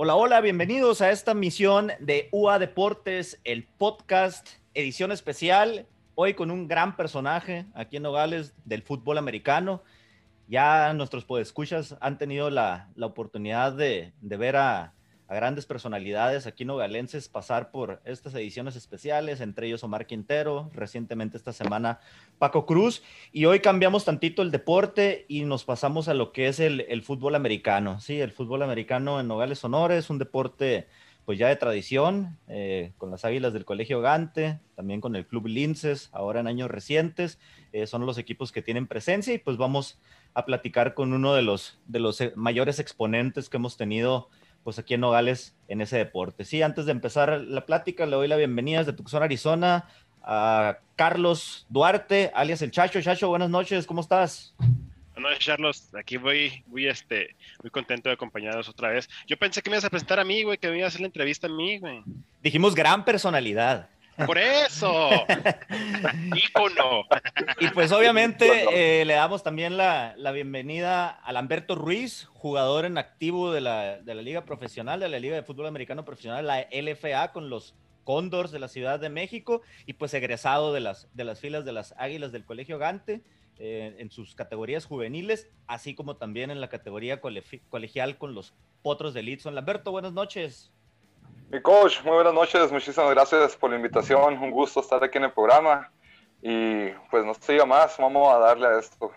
Hola, hola, bienvenidos a esta misión de UA Deportes, el podcast, edición especial, hoy con un gran personaje aquí en Nogales del fútbol americano. Ya nuestros podescuchas han tenido la, la oportunidad de, de ver a, a grandes personalidades aquí nogalenses pasar por estas ediciones especiales, entre ellos Omar Quintero, recientemente esta semana Paco Cruz, y hoy cambiamos tantito el deporte y nos pasamos a lo que es el, el fútbol americano. Sí, el fútbol americano en Nogales Sonora es un deporte pues ya de tradición, eh, con las Águilas del Colegio Gante, también con el Club Linces, ahora en años recientes, eh, son los equipos que tienen presencia y pues vamos a platicar con uno de los, de los eh, mayores exponentes que hemos tenido pues aquí en Nogales en ese deporte. Sí, antes de empezar la plática, le doy la bienvenida desde Tucson, Arizona, a Carlos Duarte, alias El Chacho. Chacho, buenas noches, ¿cómo estás? Buenas noches, Carlos. Aquí voy, muy, este, muy contento de acompañarnos otra vez. Yo pensé que me ibas a presentar a mí, güey, que me ibas a hacer la entrevista a mí, güey. Dijimos gran personalidad. Por eso, ícono. Y pues obviamente eh, le damos también la, la, bienvenida a Lamberto Ruiz, jugador en activo de la, de la, Liga Profesional, de la Liga de Fútbol Americano Profesional, la LFA, con los Cóndors de la Ciudad de México, y pues egresado de las, de las filas de las Águilas del Colegio Gante. Eh, en sus categorías juveniles, así como también en la categoría colegial con los Potros de Lidson. Lamberto, buenas noches. Mi coach, muy buenas noches, muchísimas gracias por la invitación, un gusto estar aquí en el programa y pues no se diga más, vamos a darle a esto.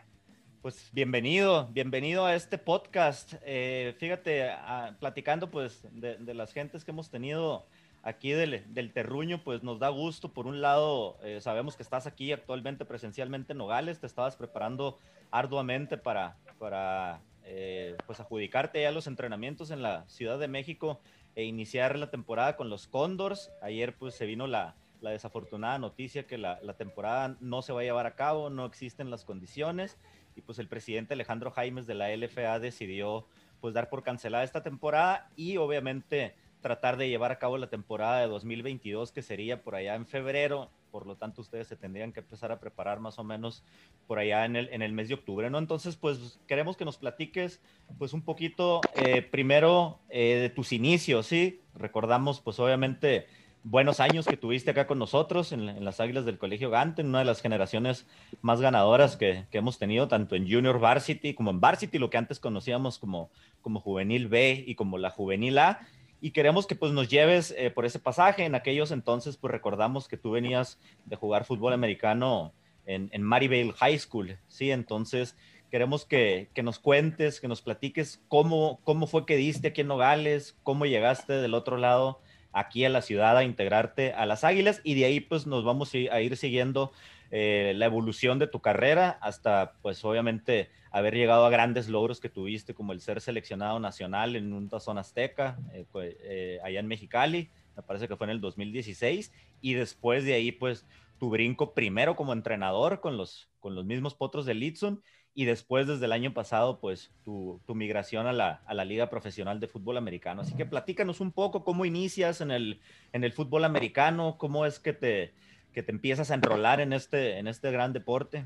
Pues bienvenido, bienvenido a este podcast. Eh, fíjate, a, platicando pues de, de, las gentes que hemos tenido aquí del, del, terruño, pues nos da gusto. Por un lado, eh, sabemos que estás aquí actualmente presencialmente en Nogales, te estabas preparando arduamente para, para eh, pues adjudicarte ya los entrenamientos en la Ciudad de México e iniciar la temporada con los Condors. Ayer pues se vino la, la desafortunada noticia que la, la, temporada no se va a llevar a cabo, no existen las condiciones y pues el presidente Alejandro Jaimes de la LFA decidió pues dar por cancelada esta temporada y obviamente tratar de llevar a cabo la temporada de 2022 que sería por allá en febrero por lo tanto ustedes se tendrían que empezar a preparar más o menos por allá en el, en el mes de octubre, ¿no? Entonces, pues queremos que nos platiques pues un poquito eh, primero eh, de tus inicios, ¿sí? Recordamos pues obviamente buenos años que tuviste acá con nosotros en, las Águilas del Colegio Gante, en una de las generaciones más ganadoras que, que, hemos tenido, tanto en Junior Varsity como en Varsity, lo que antes conocíamos como, como Juvenil B y como la Juvenil A y queremos que pues nos lleves eh, por ese pasaje. En aquellos entonces pues recordamos que tú venías de jugar fútbol americano en, en Maryvale High School, ¿sí? Entonces queremos que, que, nos cuentes, que nos platiques cómo, cómo fue que diste aquí en Nogales, cómo llegaste del otro lado aquí a la ciudad a integrarte a las Águilas y de ahí pues nos vamos a ir siguiendo eh, la evolución de tu carrera hasta, pues obviamente, haber llegado a grandes logros que tuviste, como el ser seleccionado nacional en un tazón azteca, eh, eh, allá en Mexicali, me parece que fue en el 2016, y después de ahí, pues, tu brinco primero como entrenador con los, con los mismos potros de Litson, y después desde el año pasado, pues, tu, tu migración a la, a la, Liga Profesional de Fútbol Americano. Así que platícanos un poco cómo inicias en el, en el fútbol americano, cómo es que te que te empiezas a enrolar en este, en este gran deporte?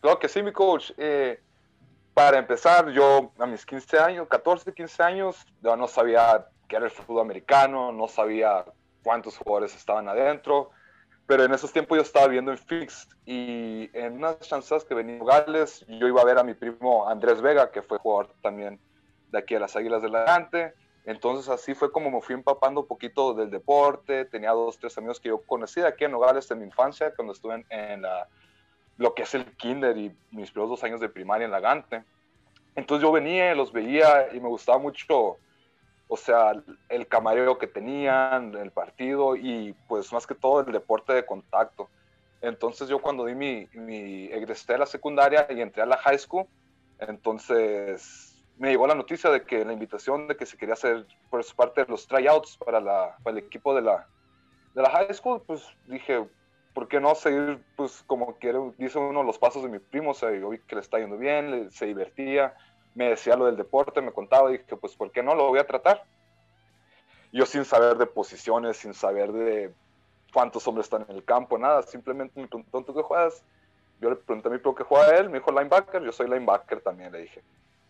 Claro que sí, mi coach. Eh, para empezar, yo a mis 15 años, 14, 15 años, yo no sabía qué era el fútbol americano, no sabía cuántos jugadores estaban adentro, pero en esos tiempos yo estaba viendo en Fix y en unas chances que venía Gales, yo iba a ver a mi primo Andrés Vega, que fue jugador también de aquí a las Águilas del Levante, entonces así fue como me fui empapando un poquito del deporte. Tenía dos, tres amigos que yo conocía aquí en Nogales en mi infancia, cuando estuve en, en la, lo que es el kinder y mis primeros dos años de primaria en la Gante. Entonces yo venía, los veía y me gustaba mucho, o sea, el camarero que tenían, el partido y pues más que todo el deporte de contacto. Entonces yo cuando di mi, mi egresé a la secundaria y entré a la high school, entonces me llegó la noticia de que la invitación de que se quería hacer por parte de los tryouts para, la, para el equipo de la, de la high school, pues dije, ¿por qué no seguir, pues como quiere, dice uno, los pasos de mi primo? O sea, yo vi que le está yendo bien, se divertía, me decía lo del deporte, me contaba, dije, pues ¿por qué no lo voy a tratar? Yo sin saber de posiciones, sin saber de cuántos hombres están en el campo, nada, simplemente me preguntó, ¿tú qué juegas? Yo le pregunté a mi primo qué juega él, me dijo linebacker, yo soy linebacker también, le dije.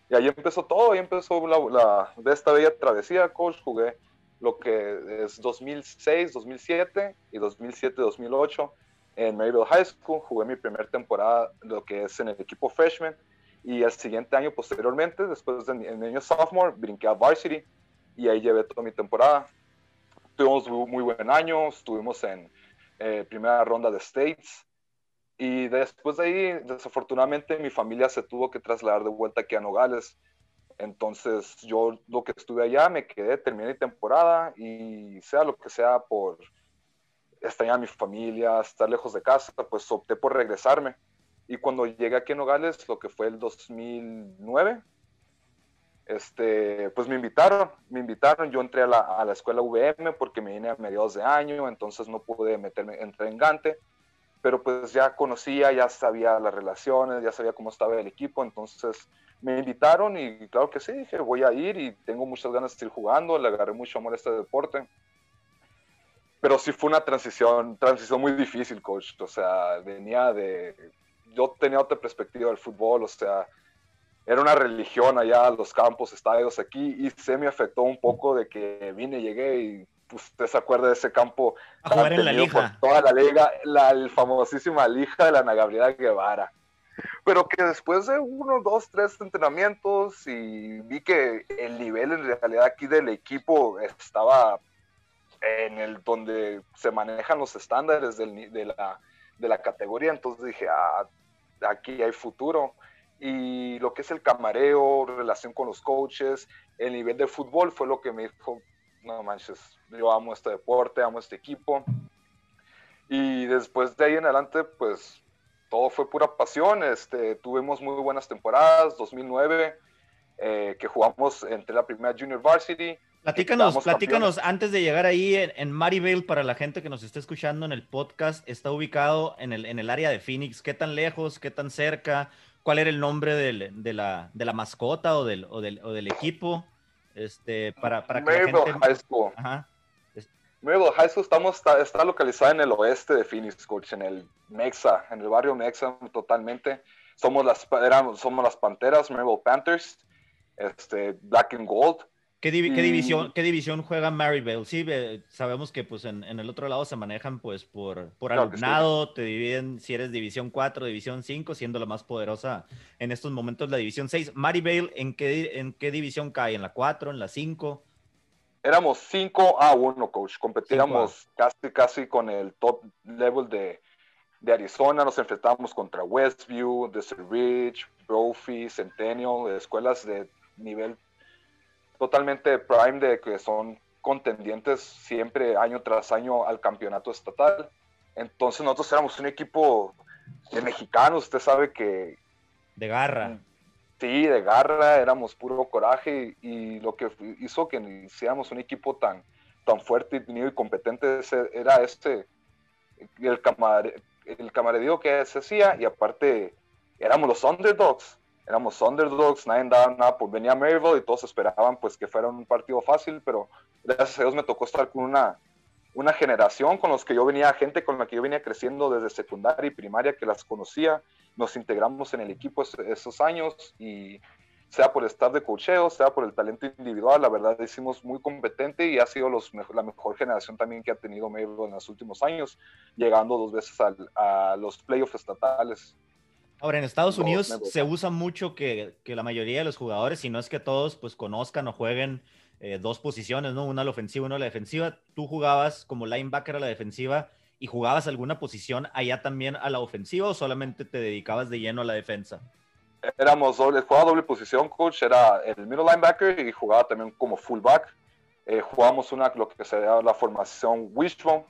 Y ahí empezó todo, ahí empezó la, de esta bella travesía, coach. Jugué lo que es 2006, 2007 y 2007, 2008 en Maryville High School. Jugué mi primera temporada, lo que es en el equipo freshman. Y el siguiente año, posteriormente, después del el año sophomore, brinqué a varsity y ahí llevé toda mi temporada. Tuvimos muy buen año, estuvimos en eh, primera ronda de States. Y después de ahí, desafortunadamente, mi familia se tuvo que trasladar de vuelta aquí a Nogales. Entonces, yo lo que estuve allá, me quedé, terminé mi temporada y sea lo que sea por extrañar a mi familia, estar lejos de casa, pues opté por regresarme. Y cuando llegué aquí a Nogales, lo que fue el 2009, este, pues me invitaron, me invitaron, yo entré a la, a la, escuela VM porque me vine a mediados de año, entonces no pude meterme, entré en Gante, pero pues ya conocía, ya sabía las relaciones, ya sabía cómo estaba el equipo, entonces me invitaron y claro que sí, dije, voy a ir y tengo muchas ganas de seguir jugando, le agarré mucho amor a este deporte. Pero sí fue una transición, transición muy difícil, coach. O sea, venía de... Yo tenía otra perspectiva del fútbol, o sea, era una religión allá, los campos, estadios aquí, y se me afectó un poco de que vine, llegué y usted se acuerda de ese campo a jugar en la liga. toda la liga, la famosísima lija de la Ana Gabriela Guevara. Pero que después de uno, dos, tres entrenamientos y vi que el nivel en realidad aquí del equipo estaba en el donde se manejan los estándares del, de, la, de la categoría, entonces dije, ah, aquí hay futuro y lo que es el camareo, relación con los coaches, el nivel de fútbol fue lo que me dijo, no manches, yo amo este deporte, amo este equipo. Y después de ahí en adelante, pues todo fue pura pasión. Este, tuvimos muy buenas temporadas, 2009, eh, que jugamos entre la primera Junior Varsity. Platícanos, platícanos, antes de llegar ahí en, en Maryville, para la gente que nos está escuchando en el podcast, está ubicado en el, en el área de Phoenix. ¿Qué tan lejos, qué tan cerca? cuál era el nombre del, de, la, de, la, mascota o del, o del, o del equipo. Este, para, para que la gente... High School. Ajá. High School estamos, está, está, localizada en el oeste de Phoenix, coach, en el Mexa, en el barrio Mexa totalmente. Somos las, éramos, somos las Panteras, Maryville Panthers, este, Black and Gold. ¿Qué, división, ¿Qué división juega Maryville? Sí, sabemos que pues en, en, el otro lado se manejan pues por, por alumnado, te dividen si eres división 4, división 5, siendo la más poderosa en estos momentos la división 6. Maryville, ¿en qué, ¿en qué división cae? ¿En la 4, en la 5? Éramos 5 a 1, coach. Competíamos casi, casi con el top level de, de Arizona. Nos enfrentábamos contra Westview, Desert Ridge, Brophy, Centennial, escuelas de nivel totalmente prime de que son contendientes siempre año tras año al campeonato estatal. Entonces nosotros éramos un equipo de mexicanos, usted sabe que... De garra. Sí, de garra, éramos puro coraje y, lo que hizo que hiciéramos un equipo tan, tan fuerte y y competente era este, el, camar, el camarerío que se hacía y aparte éramos los underdogs éramos underdogs, nadie daba nada por venir a Maryville y todos esperaban pues que fuera un partido fácil, pero gracias a Dios me tocó estar con una, una generación con los que yo venía, gente con la que yo venía creciendo desde secundaria y primaria que las conocía, nos integramos en el equipo esos años y sea por el staff de cocheo, sea por el talento individual, la verdad hicimos muy competente y ha sido los, la mejor generación también que ha tenido Maryville en los últimos años, llegando dos veces a los playoffs estatales. Ahora, en Estados Unidos se usa mucho que, que, la mayoría de los jugadores, si no es que todos, pues conozcan o jueguen eh, dos posiciones, ¿no? Una a la ofensiva, una a la defensiva. Tú jugabas como linebacker a la defensiva y jugabas alguna posición allá también a la ofensiva o solamente te dedicabas de lleno a la defensa? Éramos doble, jugaba doble posición, coach, era el middle linebacker y jugaba también como fullback. Eh, jugábamos una, lo que se llama la formación wishbone,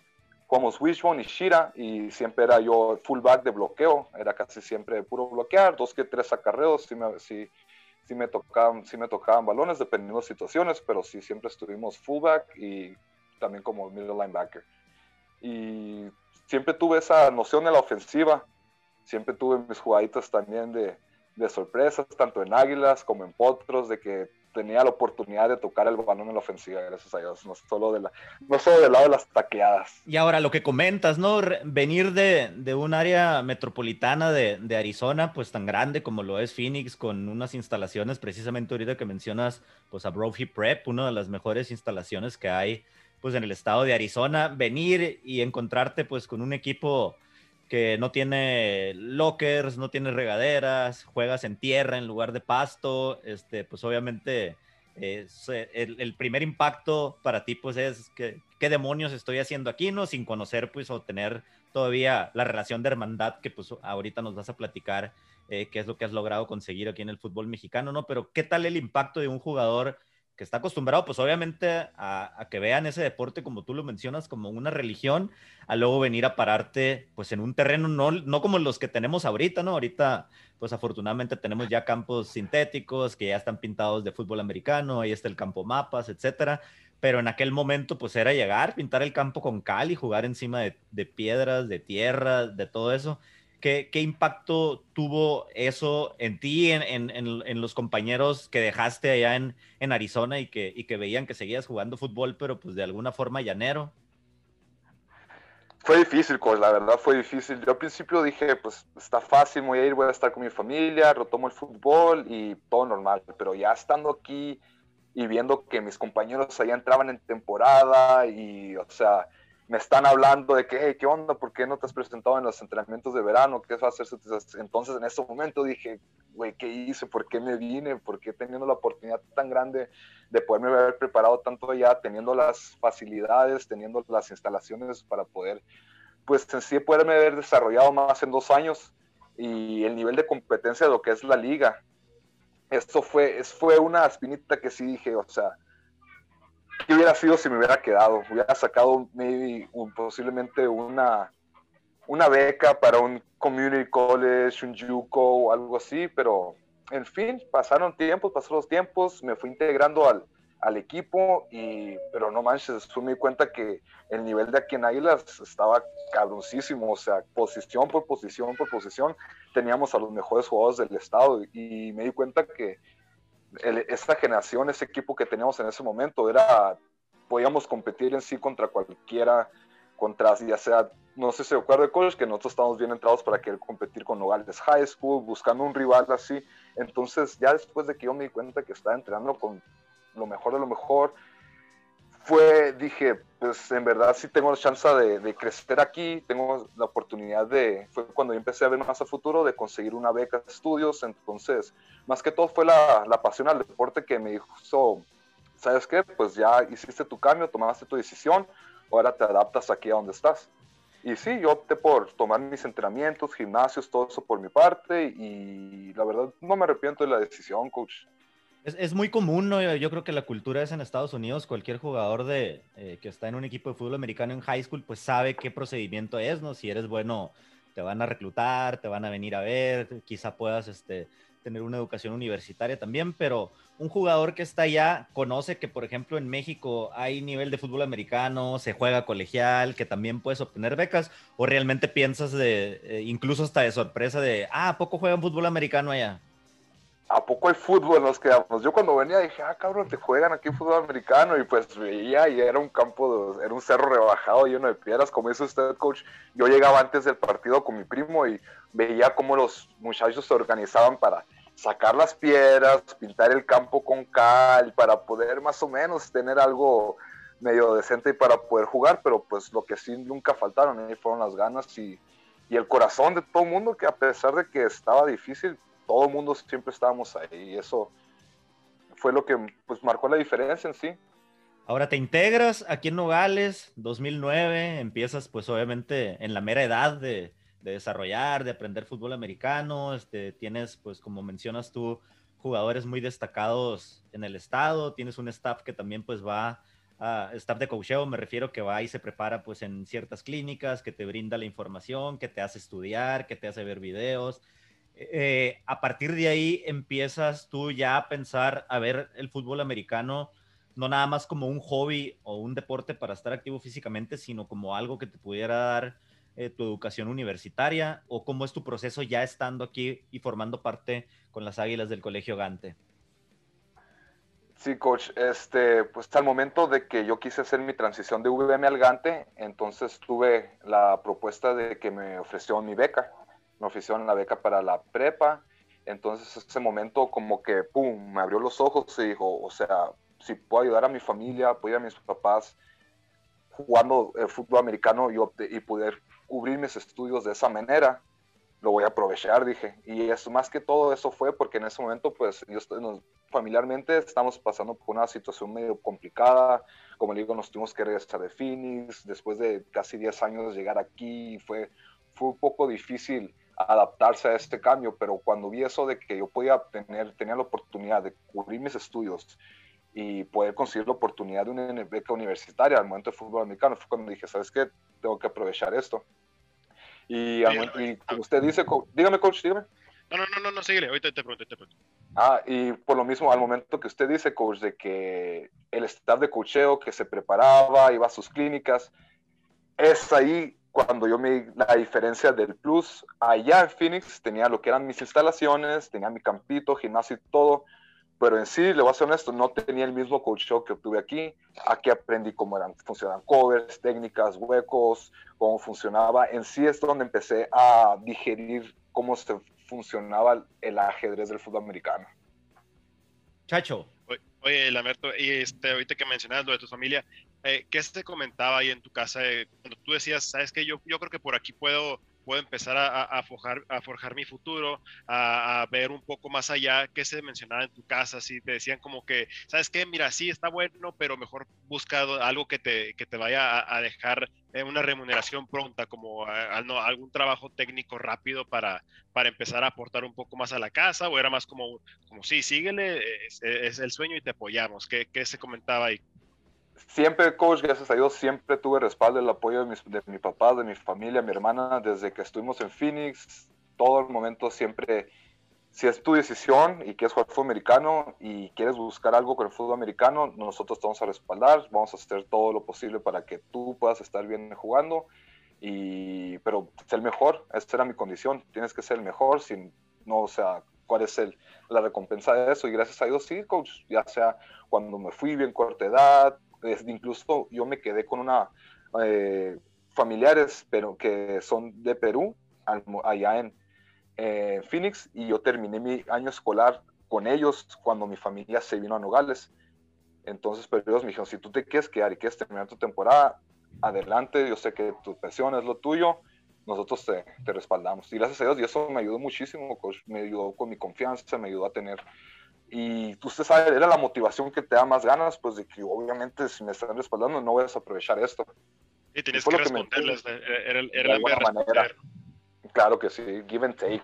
jugamos Wishbone y Shira y siempre era yo fullback de bloqueo, era casi siempre puro bloquear, dos que tres acarreos, sí me, sí, sí me, tocaban, sí me tocaban balones dependiendo de situaciones, pero sí siempre estuvimos fullback y también como middle linebacker. Y siempre tuve esa noción de la ofensiva, siempre tuve mis jugaditas también de, de sorpresas, tanto en Águilas como en Potros, de que tenía la oportunidad de tocar el balón en la ofensiva, gracias a Dios, no solo, de la, no solo del lado de las taqueadas. Y ahora lo que comentas, ¿no? Venir de, de un área metropolitana de, de, Arizona, pues tan grande como lo es Phoenix, con unas instalaciones, precisamente ahorita que mencionas, pues a Brophy Prep, una de las mejores instalaciones que hay, pues en el estado de Arizona, venir y encontrarte pues con un equipo que no tiene lockers, no tiene regaderas, juegas en tierra en lugar de pasto, este, pues obviamente eh, el, primer impacto para ti pues es que, qué demonios estoy haciendo aquí, ¿no? Sin conocer pues o tener todavía la relación de hermandad que pues ahorita nos vas a platicar eh, qué es lo que has logrado conseguir aquí en el fútbol mexicano, ¿no? Pero qué tal el impacto de un jugador que está acostumbrado, pues obviamente a, que vean ese deporte, como tú lo mencionas, como una religión, a luego venir a pararte, pues en un terreno no, no como los que tenemos ahorita, ¿no? Ahorita, pues afortunadamente tenemos ya campos sintéticos que ya están pintados de fútbol americano, ahí está el campo mapas, etcétera. Pero en aquel momento, pues era llegar, pintar el campo con cal y jugar encima de piedras, de tierra, de todo eso. ¿Qué, impacto tuvo eso en ti, en, los compañeros que dejaste allá en, Arizona y que, veían que seguías jugando fútbol, pero pues de alguna forma llanero? Fue difícil, pues la verdad fue difícil. Yo al principio dije, pues está fácil, voy a ir, voy a estar con mi familia, retomo el fútbol y todo normal. Pero ya estando aquí y viendo que mis compañeros allá entraban en temporada y, o sea, me están hablando de que, ¿qué onda? ¿Por qué no te has presentado en los entrenamientos de verano? ¿Qué va a hacer? Entonces, en ese momento dije, güey, ¿qué hice? ¿Por qué me vine? ¿Por qué teniendo la oportunidad tan grande de poderme haber preparado tanto allá, teniendo las facilidades, teniendo las instalaciones para poder, pues en sí, poderme haber desarrollado más en dos años y el nivel de competencia de lo que es la liga? Esto fue, fue una espinita que sí dije, o sea, ¿Qué hubiera sido si me hubiera quedado? Hubiera sacado maybe, posiblemente una, una beca para un community college, un JUCO o algo así, pero en fin, pasaron tiempos, pasaron los tiempos, me fui integrando al, al equipo, y, pero no manches, me di cuenta que el nivel de aquí en Águilas estaba cabroncísimo, o sea, posición por posición por posición, teníamos a los mejores jugadores del estado y me di cuenta que esta generación, ese equipo que teníamos en ese momento, era, podíamos competir en sí contra cualquiera, contra ya sea, no sé si se acuerda de coach, que nosotros estamos bien entrados para querer competir con Nogales High School, buscando un rival así. Entonces, ya después de que yo me di cuenta que estaba entrenando con lo mejor de lo mejor, fue, dije, pues en verdad sí tengo la chance de, de, crecer aquí, tengo la oportunidad de, fue cuando yo empecé a ver más a futuro, de conseguir una beca de estudios, entonces, más que todo fue la, la pasión al deporte que me dijo, ¿sabes qué? Pues ya hiciste tu cambio, tomaste tu decisión, ahora te adaptas aquí a donde estás. Y sí, yo opté por tomar mis entrenamientos, gimnasios, todo eso por mi parte, y la verdad no me arrepiento de la decisión, coach. Es, muy común, ¿no? Yo creo que la cultura es en Estados Unidos. Cualquier jugador de, eh, que está en un equipo de fútbol americano en high school, pues sabe qué procedimiento es, ¿no? Si eres bueno, te van a reclutar, te van a venir a ver, quizá puedas este, tener una educación universitaria también, pero un jugador que está allá conoce que, por ejemplo, en México hay nivel de fútbol americano, se juega colegial, que también puedes obtener becas, o realmente piensas de, eh, incluso hasta de sorpresa de, ah, ¿a poco juegan fútbol americano allá? ¿A poco hay fútbol? Nos quedamos. Yo cuando venía dije, ah, cabrón, te juegan aquí fútbol americano. Y pues veía y era un campo, era un cerro rebajado lleno de piedras, como dice usted, coach. Yo llegaba antes del partido con mi primo y veía cómo los muchachos se organizaban para sacar las piedras, pintar el campo con cal, para poder más o menos tener algo medio decente para poder jugar. Pero pues lo que sí nunca faltaron ahí fueron las ganas y, y el corazón de todo el mundo, que a pesar de que estaba difícil, todo el mundo siempre estábamos ahí y eso fue lo que pues marcó la diferencia en sí. Ahora te integras aquí en Nogales, 2009, empiezas pues obviamente en la mera edad de, desarrollar, de aprender fútbol americano, este, tienes pues como mencionas tú jugadores muy destacados en el estado, tienes un staff que también pues va a staff de coacheo, me refiero que va y se prepara pues en ciertas clínicas, que te brinda la información, que te hace estudiar, que te hace ver videos, eh, a partir de ahí empiezas tú ya a pensar a ver el fútbol americano no nada más como un hobby o un deporte para estar activo físicamente, sino como algo que te pudiera dar eh, tu educación universitaria o cómo es tu proceso ya estando aquí y formando parte con las Águilas del Colegio Gante. Sí, coach. Este, pues al momento de que yo quise hacer mi transición de VM al Gante, entonces tuve la propuesta de que me ofrecieron mi beca. Me ofrecieron la beca para la prepa. Entonces ese momento como que, pum, me abrió los ojos y dijo, o sea, si puedo ayudar a mi familia, puedo a mis papás jugando el fútbol americano y, y poder cubrir mis estudios de esa manera, lo voy a aprovechar, dije. Y eso, más que todo eso fue porque en ese momento, pues, yo familiarmente estamos pasando por una situación medio complicada. Como le digo, nos tuvimos que regresar de Phoenix. Después de casi 10 años de llegar aquí, fue, fue un poco difícil adaptarse a este cambio, pero cuando vi eso de que yo podía tener, tenía la oportunidad de cubrir mis estudios y poder conseguir la oportunidad de una beca universitaria al momento de fútbol americano, fue cuando dije, ¿sabes qué? Tengo que aprovechar esto. Y, como usted dice, dígame, coach, dígame. No, no, no, no, no, síguele, ahorita te pregunto, te pregunto. Ah, y por lo mismo, al momento que usted dice, coach, de que el staff de cocheo que se preparaba, iba a sus clínicas, es ahí cuando yo me la diferencia del plus. Allá en Phoenix tenía lo que eran mis instalaciones, tenía mi campito, gimnasio y todo, pero en sí, le voy a ser honesto, no tenía el mismo coach que obtuve aquí. Aquí aprendí cómo eran, funcionaban covers, técnicas, huecos, cómo funcionaba. En sí es donde empecé a digerir cómo se funcionaba el ajedrez del fútbol americano. Chacho. Oye, Lamerto, y este, ahorita que mencionas lo de tu familia, eh, ¿qué se comentaba ahí en tu casa eh, cuando tú decías, sabes que yo, yo creo que por aquí puedo, puedo empezar a, a, forjar, a forjar mi futuro, a, ver un poco más allá? ¿Qué se mencionaba en tu casa? Si te decían como que, sabes qué, mira, sí está bueno, pero mejor busca algo que te, que te vaya a, dejar eh, una remuneración pronta, como algún trabajo técnico rápido para, para empezar a aportar un poco más a la casa, o era más como, como sí, síguele, es, es el sueño y te apoyamos. ¿Qué, qué se comentaba ahí? Siempre, coach, gracias a Dios, siempre tuve respaldo, el apoyo de, de mi papá, de mi familia, mi hermana, desde que estuvimos en Phoenix, todo el momento siempre, si es tu decisión y quieres jugar fútbol americano y quieres buscar algo con el fútbol americano, nosotros te vamos a respaldar, vamos a hacer todo lo posible para que tú puedas estar bien jugando, y, pero ser mejor, esa era mi condición, tienes que ser el mejor, sin, no, o sea, cuál es el, la recompensa de eso, y gracias a Dios, sí, coach, ya sea cuando me fui bien corta edad, incluso yo me quedé con una eh, familiares, pero que son de Perú, allá en Phoenix, y yo terminé mi año escolar con ellos cuando mi familia se vino a Nogales. Entonces, pero ellos me dijeron, si tú te quieres quedar y quieres terminar tu temporada, adelante, yo sé que tu pensión es lo tuyo, nosotros te, te, respaldamos. Y gracias a Dios, y eso me ayudó muchísimo, me ayudó con mi confianza, me ayudó a tener y usted sabe, era la motivación que te da más ganas, pues de que obviamente si me están respaldando no voy a desaprovechar esto. Y tienes que responderles, era, era la manera. Claro que sí, give and take.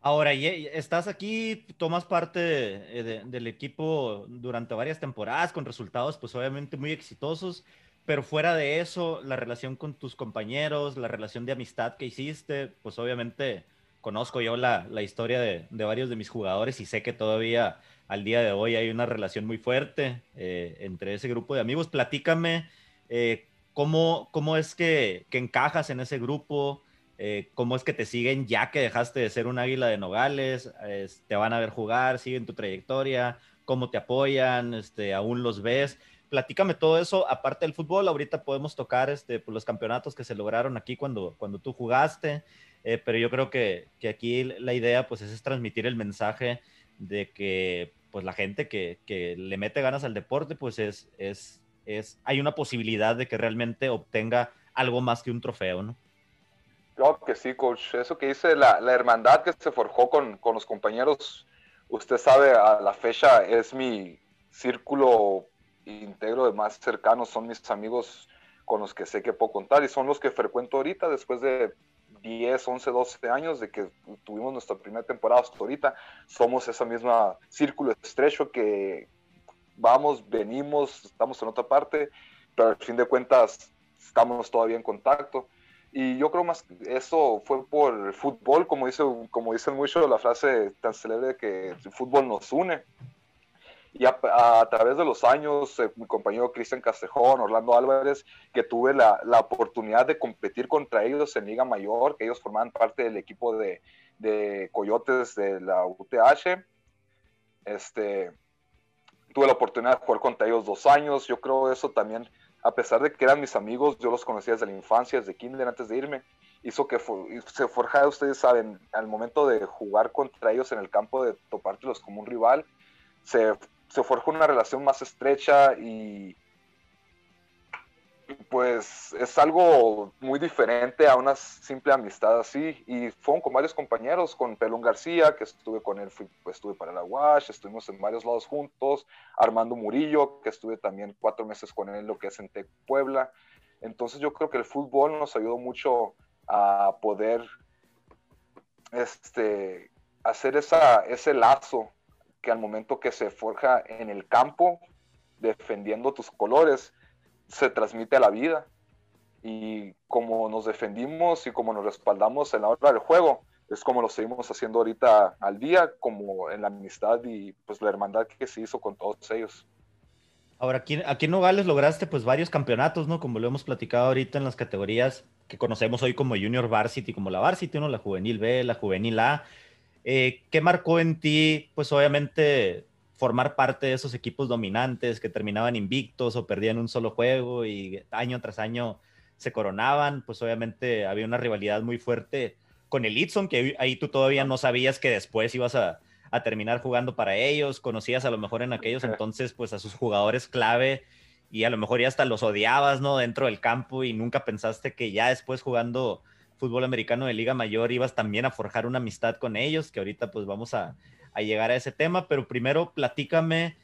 Ahora, estás aquí, tomas parte del equipo durante varias temporadas con resultados pues obviamente muy exitosos, pero fuera de eso, la relación con tus compañeros, la relación de amistad que hiciste, pues obviamente conozco yo la, la historia de, de, varios de mis jugadores y sé que todavía al día de hoy hay una relación muy fuerte eh, entre ese grupo de amigos. Platícame eh, cómo, cómo es que, que, encajas en ese grupo, eh, cómo es que te siguen ya que dejaste de ser un águila de Nogales, te van a ver jugar, siguen tu trayectoria, cómo te apoyan, este, aún los ves. Platícame todo eso, aparte del fútbol, ahorita podemos tocar este, pues, los campeonatos que se lograron aquí cuando, cuando tú jugaste. Eh, pero yo creo que, que, aquí la idea pues es, transmitir el mensaje de que pues la gente que, que, le mete ganas al deporte pues es, es, es, hay una posibilidad de que realmente obtenga algo más que un trofeo, ¿no? Claro que sí, coach. Eso que dice la, la hermandad que se forjó con, con, los compañeros, usted sabe, a la fecha es mi círculo íntegro de más cercanos, son mis amigos con los que sé que puedo contar y son los que frecuento ahorita después de 10, 11, 12 años de que tuvimos nuestra primera temporada hasta ahorita, somos esa misma círculo estrecho que vamos, venimos, estamos en otra parte, pero al fin de cuentas estamos todavía en contacto. Y yo creo más eso fue por el fútbol, como, dice, como dicen mucho la frase tan célebre que el fútbol nos une. Y a, través de los años, eh, mi compañero Cristian Castejón, Orlando Álvarez, que tuve la, la, oportunidad de competir contra ellos en Liga Mayor, que ellos formaban parte del equipo de, de Coyotes de la UTH. Este, tuve la oportunidad de jugar contra ellos dos años. Yo creo eso también, a pesar de que eran mis amigos, yo los conocía desde la infancia, desde kinder, antes de irme, hizo que se forjara, ustedes saben, al momento de jugar contra ellos en el campo, de topártelos como un rival, se, se forjó una relación más estrecha y pues es algo muy diferente a una simple amistad así. Y fueron con varios compañeros, con Pelón García, que estuve con él, fui, pues, estuve para la UASH, estuvimos en varios lados juntos, Armando Murillo, que estuve también cuatro meses con él, lo que es en Tec Puebla. Entonces yo creo que el fútbol nos ayudó mucho a poder este, hacer esa, ese lazo que al momento que se forja en el campo, defendiendo tus colores, se transmite a la vida. Y como nos defendimos y como nos respaldamos en la hora del juego, es como lo seguimos haciendo ahorita al día, como en la amistad y pues la hermandad que se hizo con todos ellos. Ahora, aquí, aquí en Nogales lograste pues varios campeonatos, ¿no? Como lo hemos platicado ahorita en las categorías que conocemos hoy como Junior Varsity, como la Varsity, ¿no? La Juvenil B, la Juvenil A. Eh, ¿Qué marcó en ti, pues obviamente, formar parte de esos equipos dominantes que terminaban invictos o perdían un solo juego y año tras año se coronaban? Pues obviamente había una rivalidad muy fuerte con el Itson, que ahí tú todavía no sabías que después ibas a, a terminar jugando para ellos, conocías a lo mejor en aquellos entonces pues a sus jugadores clave y a lo mejor ya hasta los odiabas, ¿no? Dentro del campo y nunca pensaste que ya después jugando fútbol americano de Liga Mayor ibas también a forjar una amistad con ellos, que ahorita pues vamos a, llegar a ese tema, pero primero platícame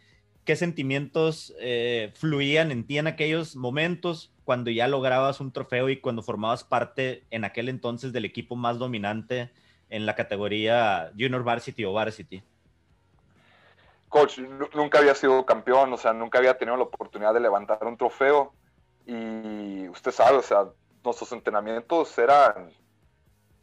qué sentimientos eh, fluían en ti en aquellos momentos cuando ya lograbas un trofeo y cuando formabas parte en aquel entonces del equipo más dominante en la categoría Junior Varsity o Varsity coach, nunca había sido campeón, o sea, nunca había tenido la oportunidad de levantar un trofeo. Y usted sabe, o sea, nuestros entrenamientos eran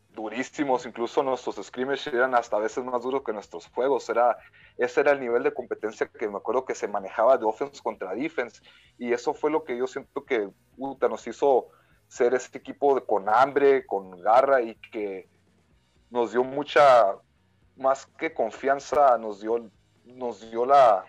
durísimos, incluso nuestros scrimmages eran hasta a veces más duros que nuestros juegos. Era, ese era el nivel de competencia que me acuerdo que se manejaba de offense contra defense. Y eso fue lo que yo siento que nos hizo ser ese equipo con hambre, con garra y que nos dio mucha, más que confianza, nos dio nos dio la,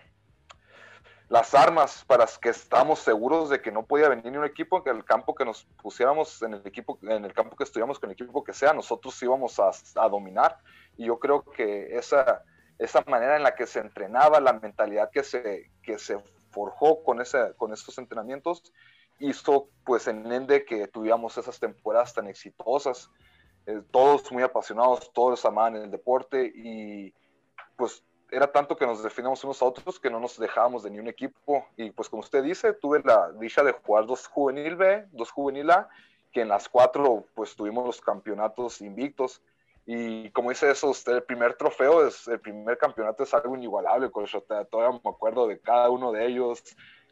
las armas para que estamos seguros de que no podía venir ni un equipo que el campo que nos pusiéramos en el equipo en el campo que estudiamos con el equipo que sea nosotros íbamos a, dominar. Y yo creo que esa esa manera en la que se entrenaba la mentalidad que se que se forjó con ese con esos entrenamientos hizo pues en Ende que tuviéramos esas temporadas tan exitosas. Eh, todos muy apasionados todos amaban el deporte y pues era tanto que nos definimos unos a otros que no nos dejábamos de ni un equipo. Y pues como usted dice, tuve la dicha de jugar dos juvenil B, dos juvenil A, que en las cuatro pues tuvimos los campeonatos invictos. Y como dice eso, usted, el primer trofeo, es, el primer campeonato es algo inigualable, todavía me acuerdo de cada uno de ellos,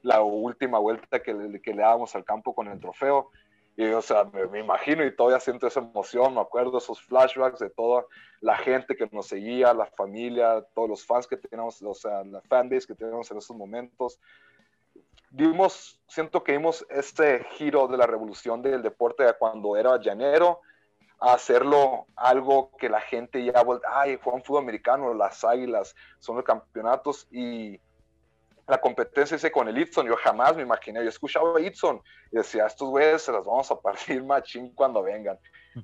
la última vuelta que que le dábamos al campo con el trofeo. Y, o sea, me, imagino y todavía siento esa emoción, me acuerdo esos flashbacks de toda la gente que nos seguía, la familia, todos los fans que teníamos, o sea, la fanbase que teníamos en esos momentos. Dimos, siento que dimos este giro de la revolución del deporte de cuando era llanero a hacerlo algo que la gente ya, ay, juegan fútbol americano, las águilas, son los campeonatos y la competencia hice con el Itson, yo jamás me imaginé, yo escuchaba a Itson y decía, estos güeyes se las vamos a partir machín cuando vengan.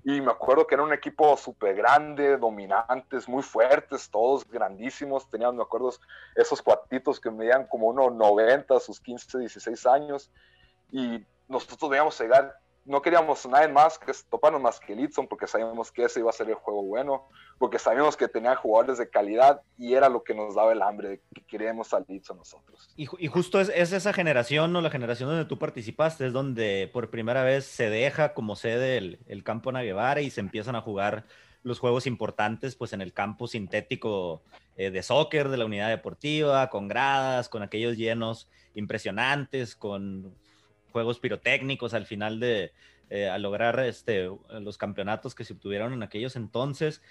Y me acuerdo que era un equipo súper grande, dominantes, muy fuertes, todos grandísimos, tenían, me acuerdo, esos cuatitos que medían como unos 90, sus 15, 16 años, y nosotros veíamos llegar no queríamos nada más que toparnos más que Litson porque sabíamos que ese iba a ser el juego bueno, porque sabíamos que tenía jugadores de calidad y era lo que nos daba el hambre, que queríamos al Litson nosotros. Y, justo es, esa generación, ¿no? La generación donde tú participaste, es donde por primera vez se deja como sede el, el campo Naguevara y se empiezan a jugar los juegos importantes pues en el campo sintético eh, de soccer de la unidad deportiva, con gradas, con aquellos llenos impresionantes, con juegos pirotécnicos al final de eh, a lograr este, los campeonatos que se obtuvieron en aquellos entonces.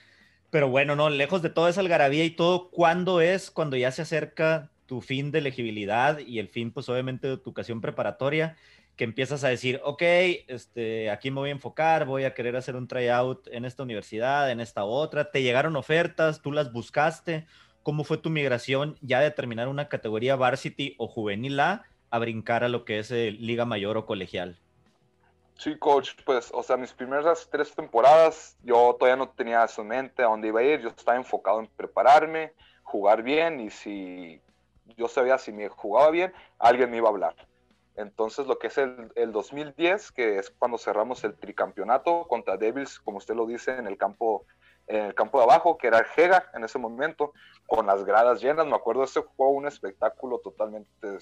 Pero bueno, no, lejos de toda esa algarabía y todo, ¿cuándo es cuando ya se acerca tu fin de elegibilidad y el fin, pues obviamente, de tu ocasión preparatoria? que empiezas a decir, ok, este, aquí me voy a enfocar, voy a querer hacer un tryout en esta universidad, en esta otra, te llegaron ofertas, tú las buscaste, ¿cómo fue tu migración ya de terminar una categoría varsity o juvenil A a brincar a lo que es Liga Mayor o colegial? Sí, coach, pues, o sea, mis primeras tres temporadas yo todavía no tenía eso en mente a dónde iba a ir, yo estaba enfocado en prepararme, jugar bien y si yo sabía si me jugaba bien, alguien me iba a hablar. Entonces, lo que es el, el 2010, que es cuando cerramos el tricampeonato contra Devils, como usted lo dice, en el campo, en el campo de abajo, que era Jega en ese momento, con las gradas llenas. Me acuerdo, ese fue un espectáculo totalmente,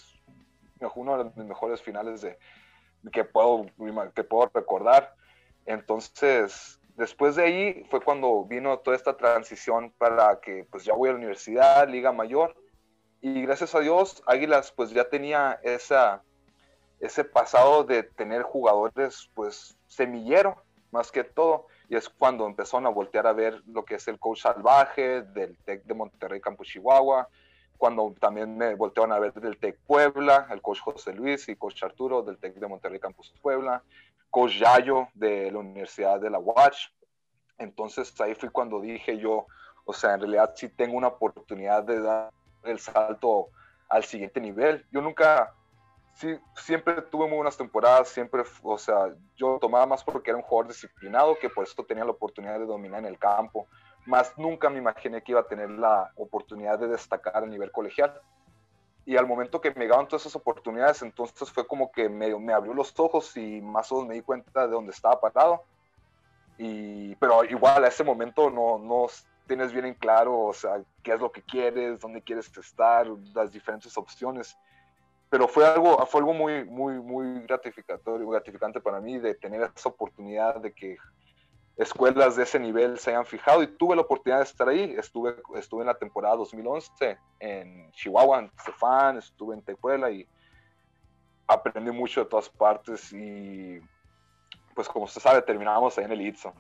uno de los mejores finales de, que, puedo, que puedo recordar. Entonces, después de ahí fue cuando vino toda esta transición para que pues ya voy a la universidad, Liga Mayor, y gracias a Dios Águilas pues ya tenía esa, ese pasado de tener jugadores pues semillero más que todo, y es cuando empezaron a voltear a ver lo que es el coach salvaje del TEC de Monterrey Campus Chihuahua, cuando también me voltearon a ver del TEC Puebla, el coach José Luis y coach Arturo del TEC de Monterrey Campus Puebla, coach Yayo de la Universidad de la Watch. Entonces ahí fui cuando dije yo, o sea, en realidad sí tengo una oportunidad de dar el salto al siguiente nivel. Yo nunca, sí, siempre tuve muy buenas temporadas, siempre, o sea, yo tomaba más porque era un jugador disciplinado que por eso tenía la oportunidad de dominar en el campo, más nunca me imaginé que iba a tener la oportunidad de destacar a nivel colegial y al momento que me llegaban todas esas oportunidades, entonces fue como que me, me abrió los ojos y más o menos me di cuenta de dónde estaba parado. Y, pero igual a ese momento no, no tienes bien en claro, o sea, qué es lo que quieres, dónde quieres estar, las diferentes opciones. Pero fue algo, fue algo muy, muy, muy gratificatorio, gratificante para mí de tener esa oportunidad de que escuelas de ese nivel se hayan fijado y tuve la oportunidad de estar ahí. Estuve, estuve en la temporada 2011 en Chihuahua, en Stefan, estuve en Tepuela y aprendí mucho de todas partes y pues como usted sabe, terminamos ahí en el ITSO.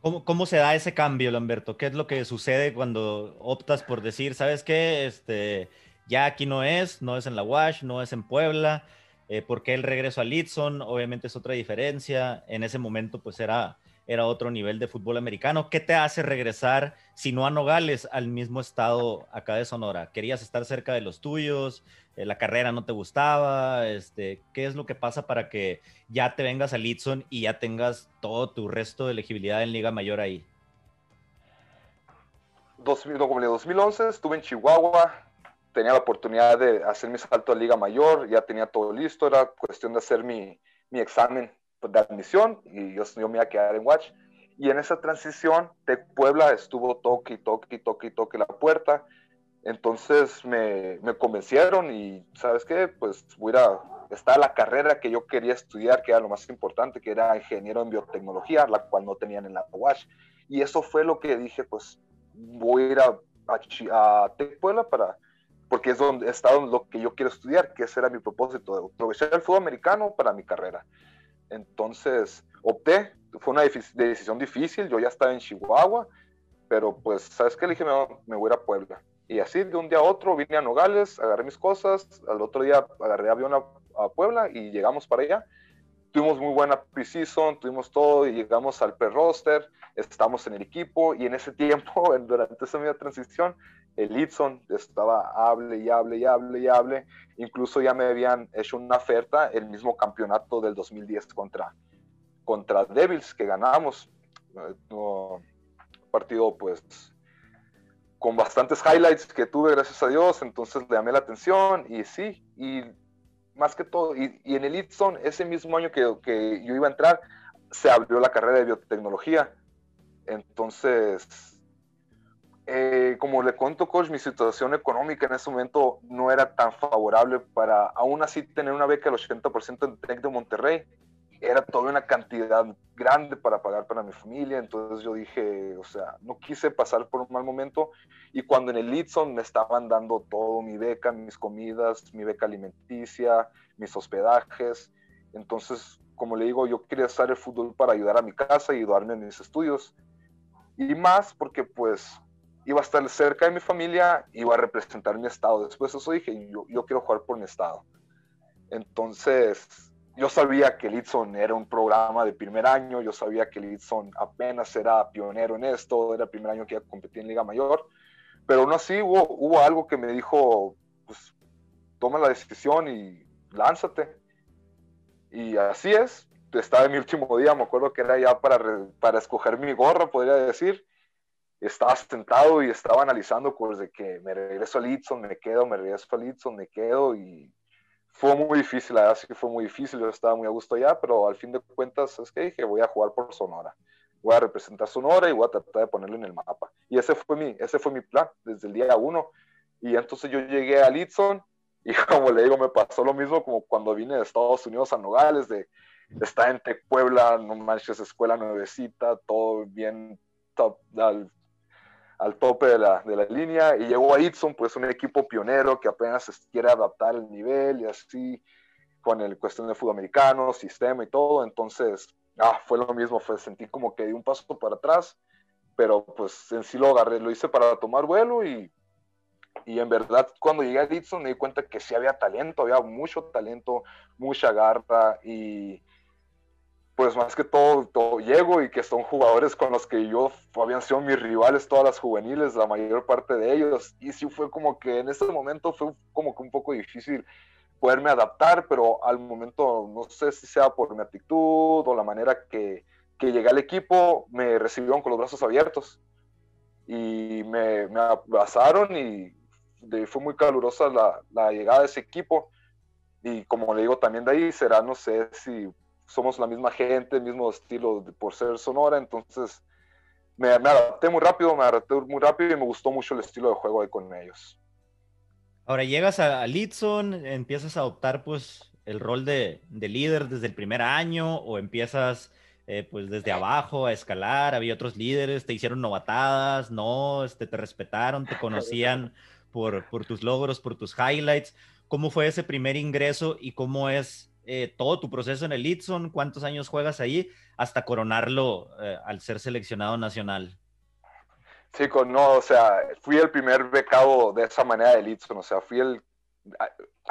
¿Cómo, ¿Cómo, se da ese cambio, Lamberto? ¿Qué es lo que sucede cuando optas por decir, sabes qué, este, ya aquí no es, no es en la WASH, no es en Puebla? Eh, porque el regreso al Litson, obviamente es otra diferencia. En ese momento, pues era era otro nivel de fútbol americano. ¿Qué te hace regresar, si no a Nogales, al mismo estado acá de Sonora? ¿Querías estar cerca de los tuyos? Eh, ¿La carrera no te gustaba? Este, ¿Qué es lo que pasa para que ya te vengas a Litson y ya tengas todo tu resto de elegibilidad en Liga Mayor ahí? 2011 estuve en Chihuahua, tenía la oportunidad de hacer mi salto a Liga Mayor, ya tenía todo listo, era cuestión de hacer mi, mi examen de admisión y yo, yo me iba a quedar en Watch. Y en esa transición, Tec Puebla estuvo toque toque toque toque la puerta. Entonces me, me, convencieron y, ¿sabes qué? Pues voy a está la carrera que yo quería estudiar, que era lo más importante, que era ingeniero en biotecnología, la cual no tenían en la Watch. Y eso fue lo que dije, pues voy a ir a, a, Tec Puebla para, porque es donde está lo que yo quiero estudiar, que ese era mi propósito, aprovechar el fútbol americano para mi carrera. Entonces opté, fue una decisión difícil, yo ya estaba en Chihuahua, pero pues, ¿sabes qué? Le dije, me, voy a ir a Puebla. Y así de un día a otro vine a Nogales, agarré mis cosas, al otro día agarré avión a, Puebla y llegamos para allá. Tuvimos muy buena pre-season, tuvimos todo y llegamos al pre-roster, estamos en el equipo y en ese tiempo, durante esa misma transición, el Lidson estaba hable y hable y hable y hable. Incluso ya me habían hecho una oferta el mismo campeonato del 2010 contra, contra Devils que ganamos. un partido pues con bastantes highlights que tuve, gracias a Dios. Entonces le llamé la atención y sí, y más que todo, y, en el Lidson, ese mismo año que, que yo iba a entrar, se abrió la carrera de biotecnología. Entonces, eh, como le cuento, coach, mi situación económica en ese momento no era tan favorable para aún así tener una beca del 80% en TEC de Monterrey. Era toda una cantidad grande para pagar para mi familia, entonces yo dije, o sea, no quise pasar por un mal momento. Y cuando en el Lidson me estaban dando todo, mi beca, mis comidas, mi beca alimenticia, mis hospedajes, entonces, como le digo, yo quería hacer el fútbol para ayudar a mi casa y ayudarme en mis estudios. Y más porque pues iba a estar cerca de mi familia, iba a representar mi estado. Después de eso dije, yo, yo quiero jugar por mi estado. Entonces, yo sabía que Lidson era un programa de primer año, yo sabía que Lidson apenas era pionero en esto, era el primer año que iba a competir en Liga Mayor, pero aún así hubo, hubo algo que me dijo, pues toma la decisión y lánzate. Y así es, estaba en mi último día, me acuerdo que era ya para, para escoger mi gorra, podría decir. Estaba sentado y estaba analizando pues de que me regreso a Litson, me quedo, me regreso a Litson, me quedo y fue muy difícil, la verdad sí que fue muy difícil, yo estaba muy a gusto ya, pero al fin de cuentas es que dije, voy a jugar por Sonora, voy a representar Sonora y voy a tratar de ponerlo en el mapa. Y ese fue mi, ese fue mi plan desde el día uno. Y entonces yo llegué a Litson y como le digo, me pasó lo mismo como cuando vine de Estados Unidos a Nogales, de está en Puebla, no manches, escuela nuevecita, todo bien top, al, al, tope de la, de la, línea. Y llegó a Itson, pues un equipo pionero que apenas quiere adaptar el nivel y así, con el cuestión de fútbol americano, sistema y todo. Entonces, ah, fue lo mismo, fue, sentí como que di un paso para atrás, pero pues en sí lo agarré, lo hice para tomar vuelo y y en verdad cuando llegué a Ditson me di cuenta que sí había talento, había mucho talento, mucha garra y pues más que todo, todo, llego y que son jugadores con los que yo habían sido mis rivales todas las juveniles, la mayor parte de ellos, y sí fue como que en ese momento fue como que un poco difícil poderme adaptar, pero al momento no sé si sea por mi actitud o la manera que, que llegué al equipo, me recibieron con los brazos abiertos. Y me, me abrazaron y fue muy calurosa la, la llegada de ese equipo. Y como le digo también de ahí será no sé si somos la misma gente, mismo estilo por ser Sonora, entonces me, adapté muy rápido, me adapté muy rápido y me gustó mucho el estilo de juego ahí con ellos. Ahora llegas a, a empiezas a adoptar pues el rol de, de, líder desde el primer año o empiezas eh, pues desde abajo a escalar, había otros líderes, te hicieron novatadas, no, este, te respetaron, te conocían por, por tus logros, por tus highlights. ¿Cómo fue ese primer ingreso y cómo es eh, todo tu proceso en el Itson, cuántos años juegas ahí, hasta coronarlo eh, al ser seleccionado nacional. Sí, no, o sea, fui el primer becado de esa manera del Itson, o sea, fui el...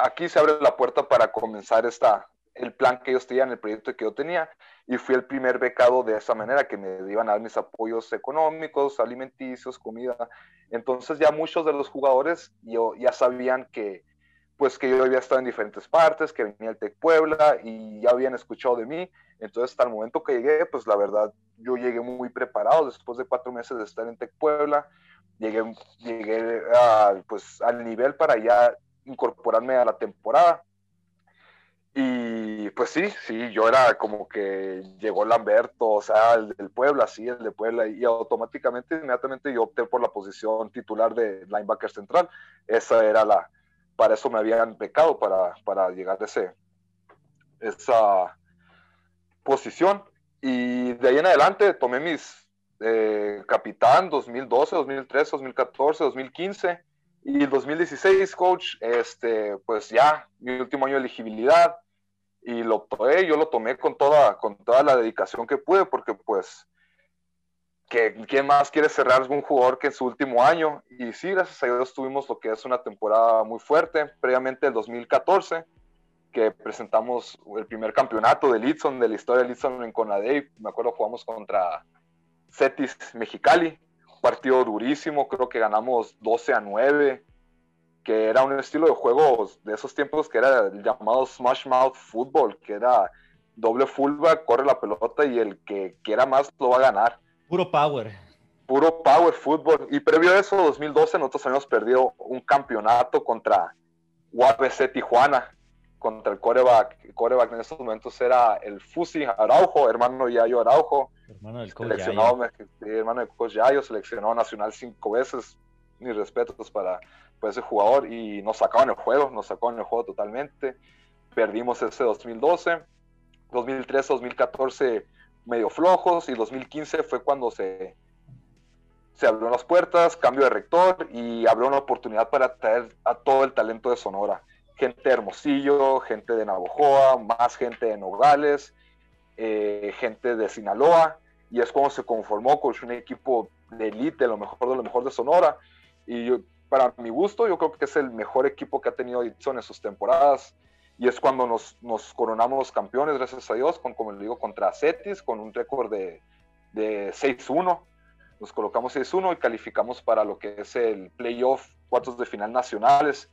Aquí se abre la puerta para comenzar esta, el plan que ellos tenían, el proyecto que yo tenía, y fui el primer becado de esa manera, que me iban a dar mis apoyos económicos, alimenticios, comida. Entonces ya muchos de los jugadores yo, ya sabían que, pues que yo había estado en diferentes partes, que venía el Tec Puebla y ya habían escuchado de mí. Entonces, hasta el momento que llegué, pues la verdad, yo llegué muy preparado después de cuatro meses de estar en Tec Puebla. Llegué, llegué pues, al nivel para ya incorporarme a la temporada. Y pues sí, sí, yo era como que llegó Lamberto, o sea, el del Puebla, sí, el de Puebla, y automáticamente, inmediatamente yo opté por la posición titular de linebacker central. Esa era la, para eso me habían becado, para, para llegar a ese, esa posición. Y de ahí en adelante tomé mis eh, capitán 2012, 2013, 2014, 2015 y 2016, coach, este, pues ya mi último año de elegibilidad y lo tomé, yo lo tomé con toda, con toda la dedicación que pude porque pues que quién más quiere cerrar algún jugador que en su último año. Y sí, gracias a Dios tuvimos lo que es una temporada muy fuerte. Previamente el 2014, que presentamos el primer campeonato de Litson, de la historia de Litson en Conadey. Me acuerdo jugamos contra Cetis Mexicali, partido durísimo, creo que ganamos 12 a 9, que era un estilo de juego de esos tiempos que era el llamado Smash Mouth Football, que era doble fullback, corre la pelota y el que quiera más lo va a ganar Puro power. Puro power fútbol. Y previo a eso, 2012, nosotros habíamos perdido un campeonato contra UABC Tijuana, contra el coreback. El coreback en esos momentos era el Fusi Araujo, hermano Yayo Araujo. Hermano del coach seleccionado, hermano del coach Yayo, seleccionado nacional cinco veces. Mis respetos para, para ese jugador. Y nos sacaban el juego, nos sacaban el juego totalmente. Perdimos ese 2012. 2013, 2014 medio flojos y 2015 fue cuando se, se abrió las puertas, cambio de rector y abrió una oportunidad para traer a todo el talento de Sonora. Gente de Hermosillo, gente de Navojoa, más gente de Nogales, eh, gente de Sinaloa y es como se conformó con un equipo de elite, lo mejor de lo mejor de Sonora. Y para mi gusto, yo creo que es el mejor equipo que ha tenido Edson en sus temporadas y es cuando nos, nos, coronamos campeones, gracias a Dios, como le digo, contra Cetis, con un récord de, de 6-1. nos colocamos 6-1 y calificamos para lo que es el playoff, cuartos de final nacionales,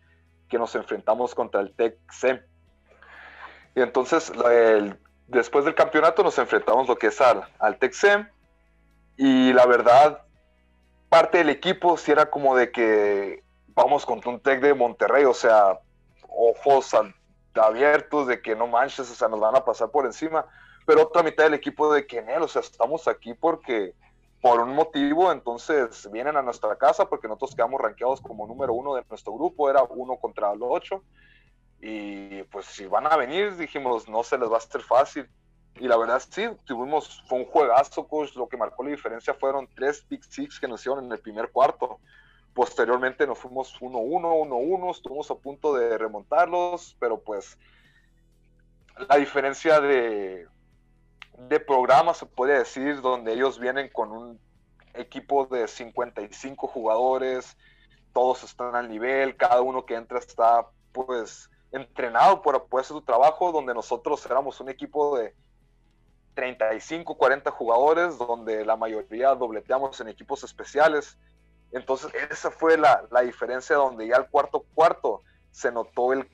que nos enfrentamos contra el Tec C. Y entonces, después del campeonato, nos enfrentamos lo que es al, al Tec C. Y la verdad, parte del equipo si era como de que vamos contra un Tec de Monterrey, o sea, ojos abiertos de que no manches, o sea, nos van a pasar por encima. Pero otra mitad del equipo de que, o sea, estamos aquí porque por un motivo, entonces vienen a nuestra casa porque nosotros quedamos rankeados como número uno de nuestro grupo, era uno contra los ocho. Y pues si van a venir, dijimos, no se les va a hacer fácil. Y la verdad sí, tuvimos, fue un juegazo, coach. Lo que marcó la diferencia fueron tres Big Six que nos hicieron en el primer cuarto. Posteriormente nos fuimos 1-1, 1-1, estuvimos a punto de remontarlos, pero pues la diferencia de, de programa, se puede decir, donde ellos vienen con un equipo de 55 jugadores, todos están al nivel, cada uno que entra está pues entrenado por hacer su trabajo, donde nosotros éramos un equipo de 35, 40 jugadores, donde la mayoría dobleteamos en equipos especiales. Entonces esa fue la, la diferencia donde ya al cuarto cuarto se notó el,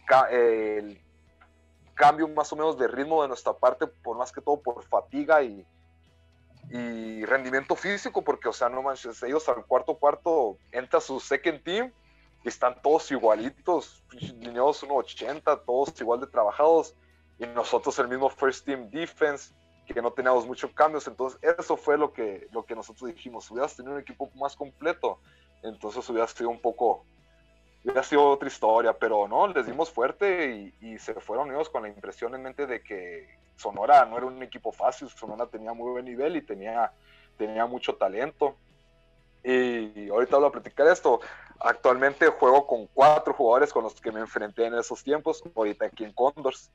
cambio más o menos de ritmo de nuestra parte, por más que todo por fatiga y, y rendimiento físico, porque, o sea, no manches, ellos al cuarto cuarto entra su second team y están todos igualitos, lineados 1.80, todos igual de trabajados, y nosotros el mismo first team defense, que no teníamos muchos cambios, entonces eso fue lo que, lo que nosotros dijimos, hubieras tenido un equipo más completo, entonces hubiera sido un poco hubiera sido otra historia, pero no, les dimos fuerte y, se fueron ellos con la impresión en mente de que Sonora no era un equipo fácil, Sonora tenía muy buen nivel y tenía, tenía mucho talento. Y ahorita voy a platicar esto. Actualmente juego con cuatro jugadores con los que me enfrenté en esos tiempos, ahorita aquí en Condors.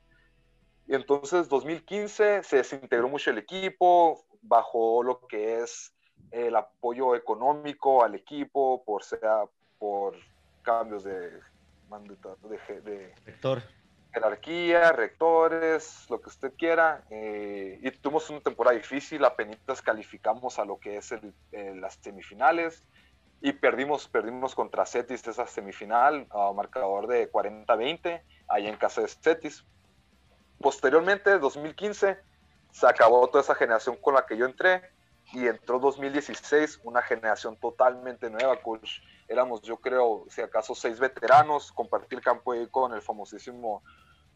Y entonces 2015 se desintegró mucho el equipo, bajó lo que es el apoyo económico al equipo, por sea por cambios de, de, de Rector. jerarquía, rectores, lo que usted quiera. Eh, y tuvimos una temporada difícil, apenas calificamos a lo que es el, las semifinales y perdimos, perdimos contra Cetis esa semifinal a marcador de 40-20 ahí en casa de Cetis. Posteriormente, 2015, se acabó toda esa generación con la que yo entré y entró 2016 una generación totalmente nueva, coach. Éramos yo creo, si acaso seis veteranos, compartí el campo ahí con el famosísimo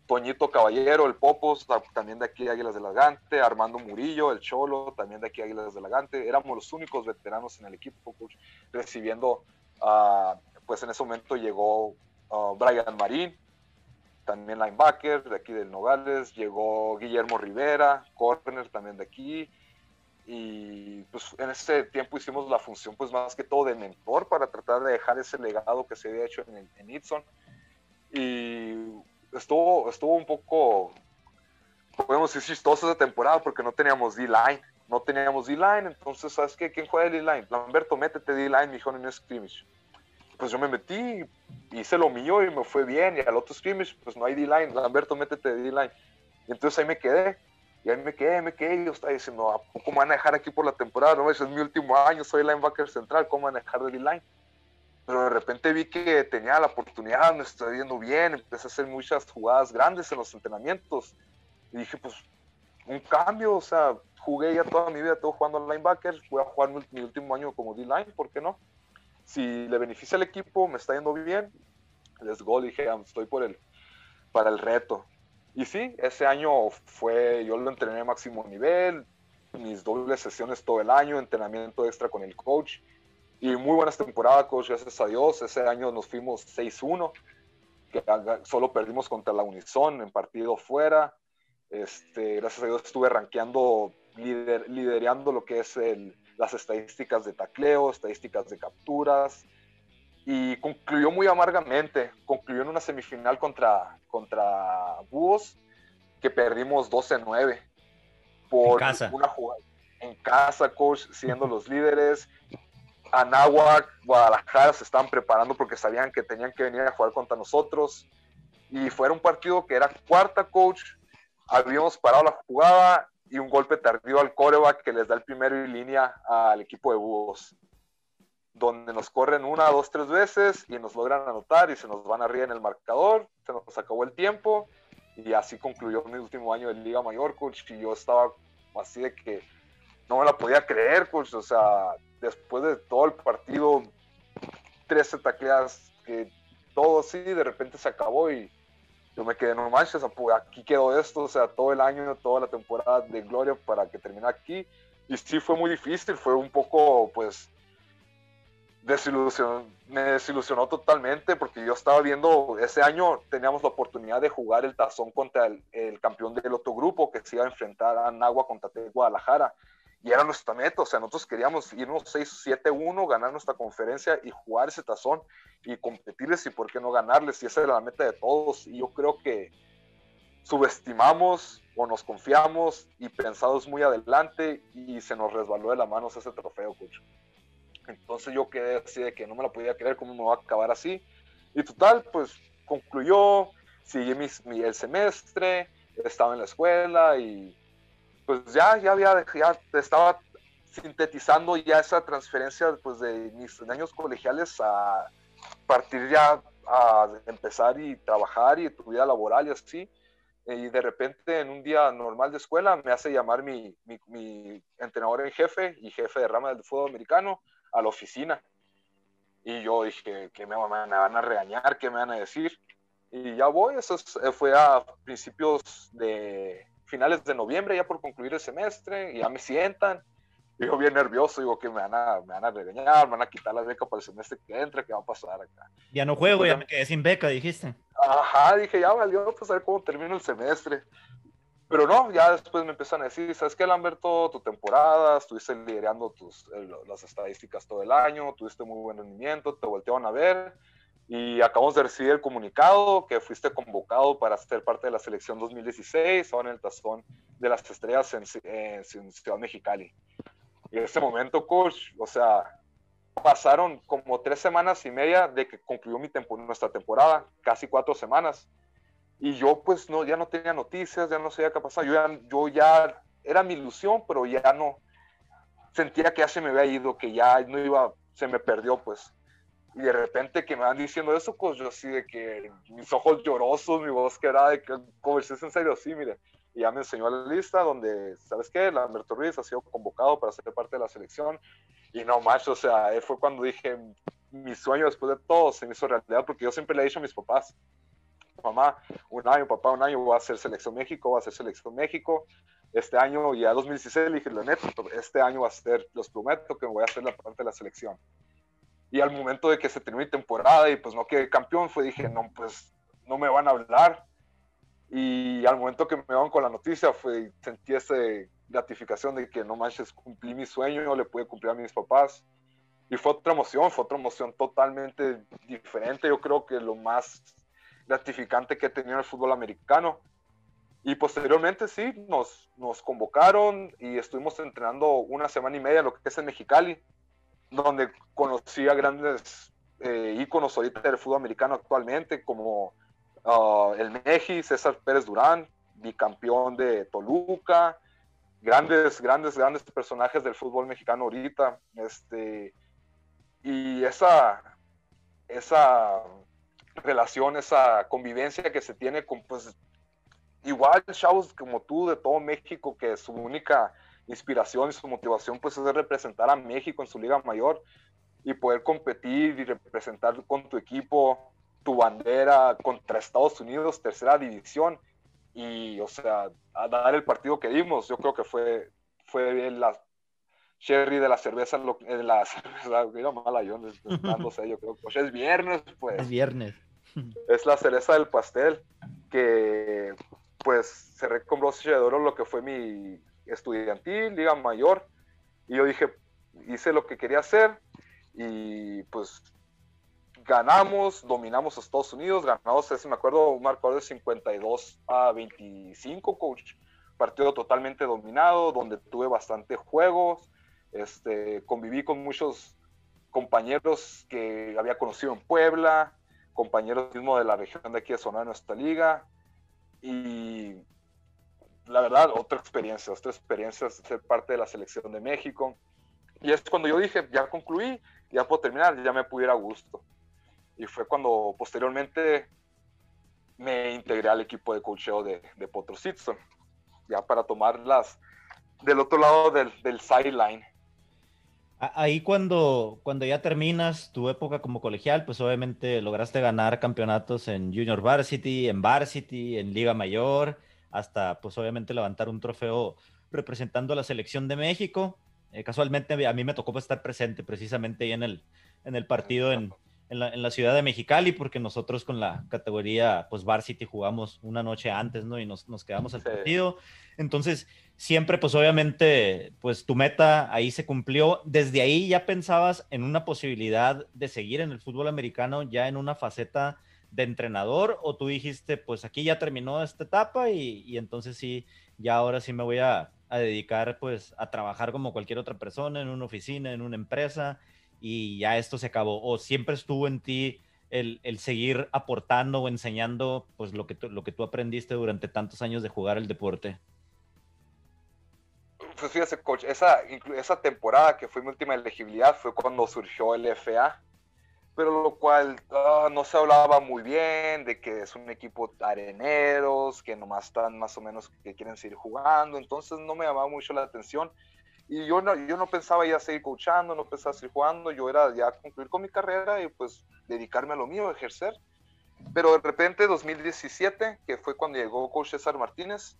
Toñito Caballero, el Popos, también de aquí Águilas de Lagante, Armando Murillo, el Cholo, también de aquí Águilas de Lagante, éramos los únicos veteranos en el equipo, recibiendo, uh, pues en ese momento llegó uh, Brian Marín, también linebacker de aquí del Nogales, llegó Guillermo Rivera, corner también de aquí, y pues en ese tiempo hicimos la función pues más que todo de mentor para tratar de dejar ese legado que se había hecho en, en Itson y estuvo, estuvo un poco podemos decir chistoso esa temporada porque no teníamos D-line no teníamos D-line entonces ¿sabes qué? ¿quién juega D-line? Lamberto métete D-line me dijo en un scrimmage pues yo me metí hice lo mío y me fue bien y al otro scrimmage pues no hay D-line Lamberto métete D-line y entonces ahí me quedé y ahí me quedé, me quedé, y yo estaba diciendo, ¿a poco me van a dejar aquí por la temporada? No, ese es mi último año, soy linebacker central, ¿cómo van a dejar de line Pero de repente vi que tenía la oportunidad, me estoy viendo bien, empecé a hacer muchas jugadas grandes en los entrenamientos. Y dije, pues, un cambio, o sea, jugué ya toda mi vida, todo jugando linebacker, voy a jugar mi, último año como D-line, ¿por qué no? Si le beneficia al equipo, me está yendo bien, les go, dije, ah, estoy por el, para el reto. Y sí, ese año fue, yo lo entrené a máximo nivel, mis dobles sesiones todo el año, entrenamiento extra con el coach. Y muy buenas temporadas, coach, gracias a Dios. Ese año nos fuimos 6-1, que solo perdimos contra la Unison en partido fuera. Este, gracias a Dios estuve rankeando, lider, liderando lo que es el, las estadísticas de tacleo, estadísticas de capturas, y concluyó muy amargamente. Concluyó en una semifinal contra, contra Búhos que perdimos 12-9 por casa. una jugada en casa, coach, siendo los líderes. Anáhuac, Guadalajara se estaban preparando porque sabían que tenían que venir a jugar contra nosotros. Y fue un partido que era cuarta, coach. Habíamos parado la jugada y un golpe tardío al coreback que les da el primero en línea al equipo de Búhos, donde nos corren una, dos, tres veces y nos logran anotar y se nos van arriba en el marcador, se nos acabó el tiempo y así concluyó mi último año de Liga Mayor, coach, y yo estaba así de que no me la podía creer, coach, o sea, después de todo el partido, 13 tacleadas, que todo así de repente se acabó y yo me quedé, no manches, aquí quedó esto, o sea, todo el año, toda la temporada de Gloria para que termine aquí. Y sí fue muy difícil, fue un poco, pues, desilusión, me desilusionó totalmente porque yo estaba viendo, ese año teníamos la oportunidad de jugar el tazón contra el, el campeón del otro grupo que se iba a enfrentar a Nagua contra Guadalajara y era nuestra meta, o sea, nosotros queríamos irnos 6-7-1, ganar nuestra conferencia y jugar ese tazón y competirles y por qué no ganarles, y esa era la meta de todos, y yo creo que subestimamos o nos confiamos y pensamos muy adelante y se nos resbaló de la mano ese trofeo, coach. Entonces yo quedé así de que no me la podía creer cómo me va a acabar así. Y total, pues concluyó, seguí mi, el semestre, estaba en la escuela y pues ya, ya había, ya estaba sintetizando ya esa transferencia pues de mis años colegiales a partir ya a empezar y trabajar y tu vida laboral y así. Y de repente en un día normal de escuela me hace llamar mi, mi, entrenador en jefe y jefe de rama del fútbol americano a la oficina. Y yo dije, que me van a regañar? ¿Qué me van a decir? Y ya voy, eso fue a principios de, finales de noviembre, ya por concluir el semestre, y ya me sientan. Y yo bien nervioso, digo que me van, a, me van a regañar, me van a quitar la beca para el semestre que entra, ¿qué va a pasar acá? Ya no juego, ya me quedé sin beca, dijiste. Ajá, dije, ya valió, pues a ver cómo termino el semestre. Pero no, ya después me empiezan a decir, ¿sabes qué, Lamberto? Tu temporada, estuviste liderando tus, las estadísticas todo el año, tuviste muy buen rendimiento, te voltearon a ver, y acabamos de recibir el comunicado que fuiste convocado para ser parte de la selección 2016, ahora en el tazón de las estrellas en, Ciudad Mexicali. Y en ese momento, coach, o sea, pasaron como tres semanas y media de que concluyó mi nuestra temporada, casi cuatro semanas. Y yo pues no, ya no tenía noticias, ya no sabía qué pasaba. Yo ya, yo ya, era mi ilusión, pero ya no, sentía que ya se me había ido, que ya no iba, se me perdió pues. Y de repente que me van diciendo eso, pues yo así de que mis ojos llorosos, mi voz que era de que, es en serio, sí, mire. Y ya me enseñó la lista donde, ¿sabes qué? Lamberto Ruiz ha sido convocado para ser parte de la selección. Y no, macho, o sea, fue cuando dije, mi sueño después de todo se me hizo realidad, porque yo siempre le he dicho a mis papás, mamá, un año, papá, un año voy a hacer selección México, voy a hacer selección México. Este año, ya 2016, le dije, la neta, este año va a ser, los prometo que voy a hacer la parte de la selección. Y al momento de que se terminó mi temporada y pues no quedé campeón, fue dije, no, pues no me van a hablar. Y al momento que me van con la noticia, fue, sentí esa gratificación de que no manches, cumplí mi sueño, le pude cumplir a mis papás. Y fue otra emoción, fue otra emoción totalmente diferente. Yo creo que lo más gratificante que he tenido en el fútbol americano. Y posteriormente sí, nos, nos convocaron y estuvimos entrenando una semana y media lo que es en Mexicali donde conocí a grandes eh, íconos ahorita del fútbol americano actualmente, como uh, el Meji, César Pérez Durán, bicampeón de Toluca, grandes, grandes, grandes personajes del fútbol mexicano ahorita. Este, y esa, esa relación, esa convivencia que se tiene con, pues, igual chavos como tú de todo México, que su única inspiración y su motivación pues es representar a México en su liga mayor y poder competir y representar con tu equipo, tu bandera contra Estados Unidos, tercera división y o sea, a dar el partido que dimos, yo creo que fue fue la cherry de la cerveza, de la cerveza, mira mala yo, yo creo pues es viernes, pues. Es viernes. Es la cereza del pastel que pues cerré con broche de oro lo que fue mi estudiantil, liga mayor, y yo dije, hice lo que quería hacer y pues ganamos, dominamos a Estados Unidos, ganamos, ese me acuerdo, un marcador de 52 a 25, coach, partido totalmente dominado, donde tuve bastante juegos, este, conviví con muchos compañeros que había conocido en Puebla, compañeros mismo de la región de aquí de Sonora, nuestra liga, y la verdad, otra experiencia, otra experiencia ser parte de la selección de México. Y es cuando yo dije, ya concluí, ya puedo terminar, ya me pudiera a gusto. Y fue cuando posteriormente me integré al equipo de coacheo de, de Potro ya para tomarlas del otro lado del, del sideline. Ahí cuando, cuando ya terminas tu época como colegial, pues obviamente lograste ganar campeonatos en Junior Varsity, en Varsity, en Liga Mayor, hasta pues obviamente levantar un trofeo representando a la selección de México. Eh, casualmente a mí me tocó pues, estar presente precisamente ahí en el, en el partido en, en la, en la, ciudad de Mexicali, porque nosotros con la categoría pues Varsity jugamos una noche antes, ¿no? Y nos, nos quedamos al partido. Entonces, siempre pues obviamente pues tu meta ahí se cumplió. Desde ahí ya pensabas en una posibilidad de seguir en el fútbol americano ya en una faceta de entrenador o tú dijiste pues aquí ya terminó esta etapa y, y entonces sí, ya ahora sí me voy a, a dedicar pues a trabajar como cualquier otra persona en una oficina, en una empresa y ya esto se acabó? ¿O siempre estuvo en ti el, el seguir aportando o enseñando pues lo que, tú, lo que tú aprendiste durante tantos años de jugar el deporte? Pues fíjese, coach, esa, esa temporada que fue mi última elegibilidad fue cuando surgió el FA, pero lo cual uh, no se hablaba muy bien de que es un equipo areneros, que nomás están más o menos que quieren seguir jugando, entonces no me llamaba mucho la atención y yo no, yo no pensaba ya seguir coachando, no pensaba seguir jugando, yo era ya concluir con mi carrera y pues dedicarme a lo mío, ejercer. Pero de repente 2017, que fue cuando llegó coach César Martínez,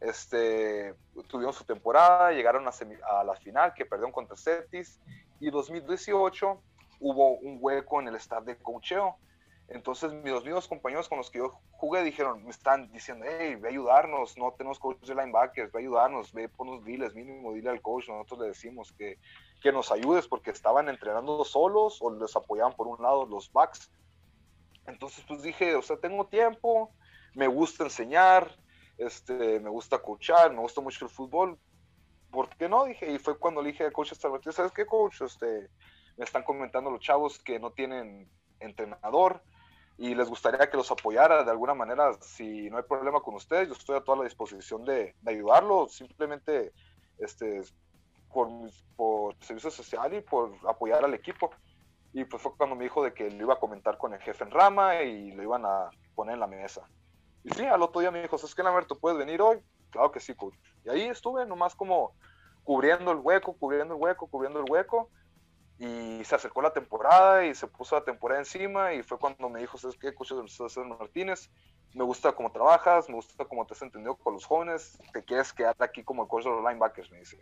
este, tuvieron su temporada, llegaron a, a la final que perdieron contra Cetis y 2018 hubo un hueco en el staff de coacheo entonces, mis mismos compañeros con los que yo jugué dijeron, me están diciendo, hey, ve a ayudarnos, no tenemos coach de linebackers, ve a ayudarnos, ve por unos diles, mínimo dile al coach, nosotros le decimos que, que nos ayudes porque estaban entrenando solos o les apoyaban por un lado los backs. Entonces, pues dije, o sea, tengo tiempo, me gusta enseñar, este, me gusta coachar, me gusta mucho el fútbol, ¿por qué no? Dije, y fue cuando le dije al coach ¿sabes qué, coach? Este, me están comentando los chavos que no tienen entrenador, y les gustaría que los apoyara de alguna manera. Si no hay problema con ustedes, yo estoy a toda la disposición de, de ayudarlo, simplemente este, por, por servicio social y por apoyar al equipo. Y pues fue cuando me dijo de que lo iba a comentar con el jefe en rama y lo iban a poner en la mesa. Y sí, al otro día me dijo, ¿sabes qué, ¿tú puedes venir hoy? Claro que sí, coach. Y ahí estuve nomás como cubriendo el hueco, cubriendo el hueco, cubriendo el hueco y se acercó la temporada y se puso la temporada encima y fue cuando me dijo, ¿sabes qué, coach César Martínez? Me gusta cómo trabajas, me gusta cómo te has entendido con los jóvenes, te quieres quedar aquí como el coach de los linebackers, me dice.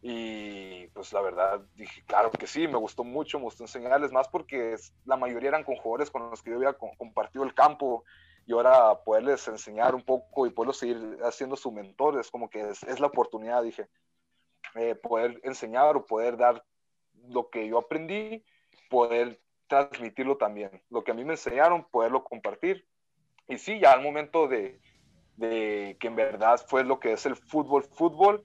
Y pues la verdad dije, claro que sí, me gustó mucho, me gustó enseñarles más porque la mayoría eran con jugadores con los que yo había compartido el campo y ahora poderles enseñar un poco y poderlos seguir haciendo su mentor es como que es, la oportunidad, dije, eh, poder enseñar o poder dar lo que yo aprendí, poder transmitirlo también. Lo que a mí me enseñaron, poderlo compartir. Y sí, ya al momento de, de que en verdad fue lo que es el fútbol, fútbol,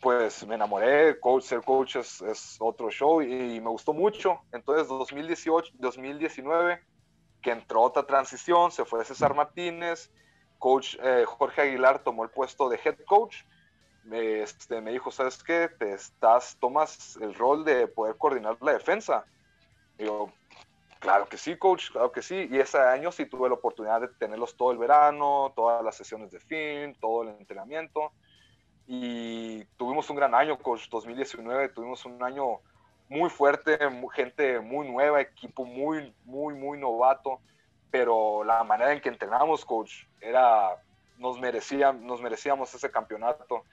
pues me enamoré, coach, ser coach es, otro show y, me gustó mucho. Entonces 2018, 2019, que entró otra transición, se fue César Martínez, coach eh, Jorge Aguilar tomó el puesto de head coach me, este, me dijo, ¿sabes qué? Te estás, tomas el rol de poder coordinar la defensa. Yo, claro que sí, coach, claro que sí. Y ese año sí tuve la oportunidad de tenerlos todo el verano, todas las sesiones de film, todo el entrenamiento. Y tuvimos un gran año, coach, 2019, tuvimos un año muy fuerte, gente muy nueva, equipo muy, muy, muy novato, pero la manera en que entrenamos, coach, era, nos, merecían, nos merecíamos ese campeonato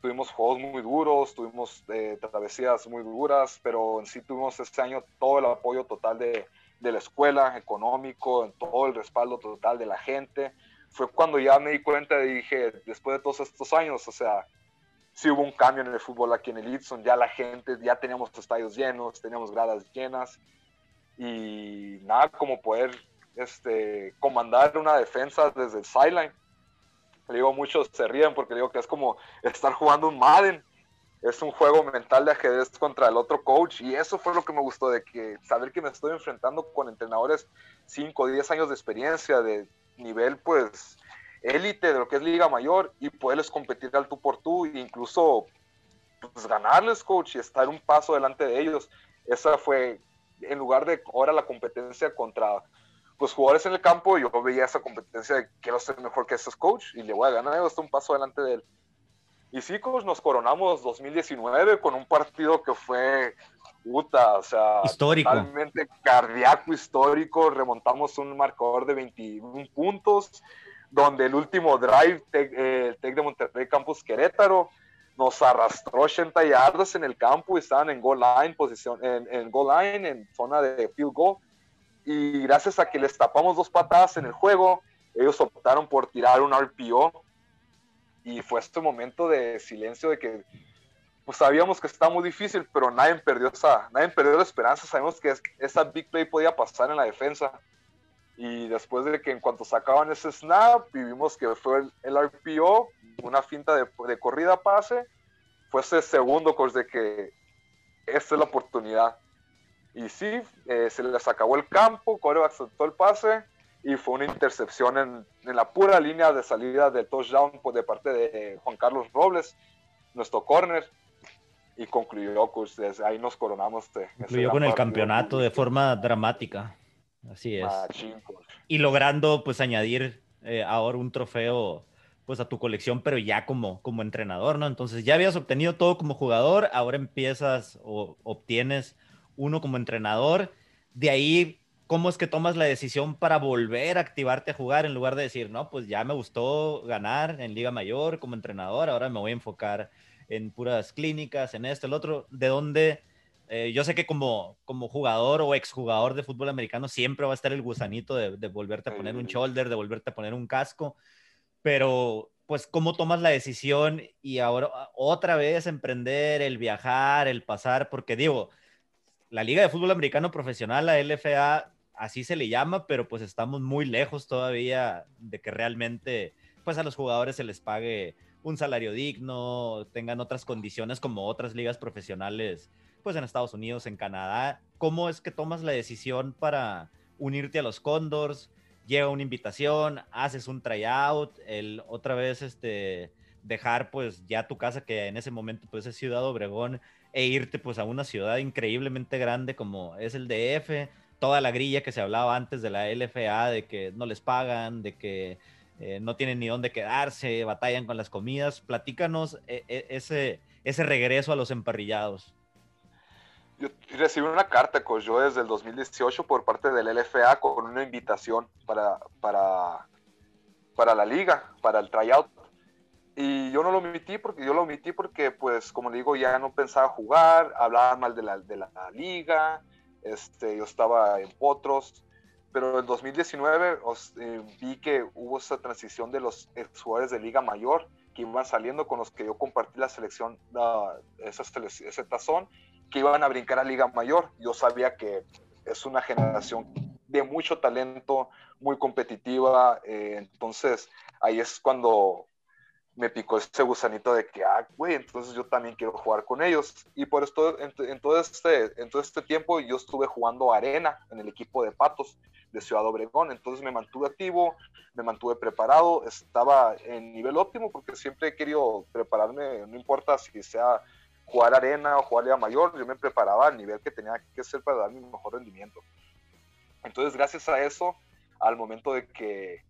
tuvimos juegos muy duros, tuvimos eh, travesías muy duras, pero en sí tuvimos este año todo el apoyo total de, de, la escuela, económico, todo el respaldo total de la gente. Fue cuando ya me di cuenta y dije, después de todos estos años, o sea, sí hubo un cambio en el fútbol aquí en el Itson, ya la gente, ya teníamos estadios llenos, teníamos gradas llenas y nada como poder este, comandar una defensa desde el sideline digo, muchos se ríen porque digo que es como estar jugando un Madden. Es un juego mental de ajedrez contra el otro coach. Y eso fue lo que me gustó, de que saber que me estoy enfrentando con entrenadores 5 o 10 años de experiencia, de nivel pues élite de lo que es Liga Mayor y poderles competir al tú por tú e incluso pues, ganarles, coach, y estar un paso delante de ellos. Esa fue, en lugar de ahora la competencia contra pues jugadores en el campo, yo veía esa competencia de quiero ser mejor que esos coach y le voy a ganar, hasta un paso delante de él. Y sí, coach, nos coronamos 2019 con un partido que fue puta, o sea, histórico. totalmente cardíaco histórico. Remontamos un marcador de 21 puntos, donde el último drive, eh, el Tec de Monterrey Campus Querétaro, nos arrastró 80 yardas en el campo y estaban en goal line, posición, en, en goal line, en zona de field goal. Y gracias a que les tapamos dos patadas en el juego, ellos optaron por tirar un RPO. Y fue este momento de silencio de que pues sabíamos que estaba muy difícil, pero nadie perdió, esa, nadie perdió la esperanza. Sabemos que esa big play podía pasar en la defensa. Y después de que en cuanto sacaban ese snap vimos que fue el, RPO, una finta de, de, corrida pase, fue ese segundo coach de que esta es la oportunidad. Y sí, eh, se les acabó el campo, Coreo aceptó el pase y fue una intercepción en, en, la pura línea de salida del touchdown por de parte de Juan Carlos Robles, nuestro corner y concluyó, pues ahí nos coronamos. concluyó con el campeonato de forma dramática. Así es. Pues. y logrando pues añadir eh, ahora un trofeo pues a tu colección, pero ya como, como entrenador, ¿no? Entonces ya habías obtenido todo como jugador, ahora empiezas o obtienes uno como entrenador. De ahí, ¿cómo es que tomas la decisión para volver a activarte a jugar en lugar de decir, no, pues ya me gustó ganar en Liga Mayor como entrenador, ahora me voy a enfocar en puras clínicas, en esto, el otro, de dónde, eh, yo sé que como, como jugador o exjugador de fútbol americano siempre va a estar el gusanito de, de volverte a poner un shoulder, de volverte a poner un casco, pero pues cómo tomas la decisión y ahora otra vez emprender, el viajar, el pasar, porque digo, la Liga de Fútbol Americano Profesional, la LFA, así se le llama, pero pues estamos muy lejos todavía de que realmente pues a los jugadores se les pague un salario digno, tengan otras condiciones como otras ligas profesionales, pues en Estados Unidos, en Canadá. ¿Cómo es que tomas la decisión para unirte a los Condors? Llega una invitación, haces un tryout, el otra vez este dejar pues ya tu casa que en ese momento pues es Ciudad Obregón e irte pues a una ciudad increíblemente grande como es el DF, toda la grilla que se hablaba antes de la LFA de que no les pagan, de que eh, no tienen ni dónde quedarse, batallan con las comidas. Platícanos eh, eh, ese, ese regreso a los emparrillados. Yo recibí una carta, con yo desde el 2018 por parte del LFA con una invitación para, para, para la liga, para el tryout. Y yo no lo omití porque yo lo omití porque, pues, como le digo, ya no pensaba jugar, hablaba mal de la, de la liga, este, yo estaba en potros pero en 2019 eh, vi que hubo esa transición de los jugadores de Liga Mayor que iban saliendo con los que yo compartí la selección, ese tazón, que iban a brincar a Liga Mayor. Yo sabía que es una generación de mucho talento, muy competitiva, eh, entonces ahí es cuando me picó ese gusanito de que, ah, güey, entonces yo también quiero jugar con ellos. Y por esto, en, en, todo este, en todo este tiempo yo estuve jugando arena en el equipo de Patos de Ciudad Obregón. Entonces me mantuve activo, me mantuve preparado, estaba en nivel óptimo porque siempre he querido prepararme, no importa si sea jugar arena o jugar liga mayor, yo me preparaba al nivel que tenía que ser para dar mi mejor rendimiento. Entonces, gracias a eso, al momento de que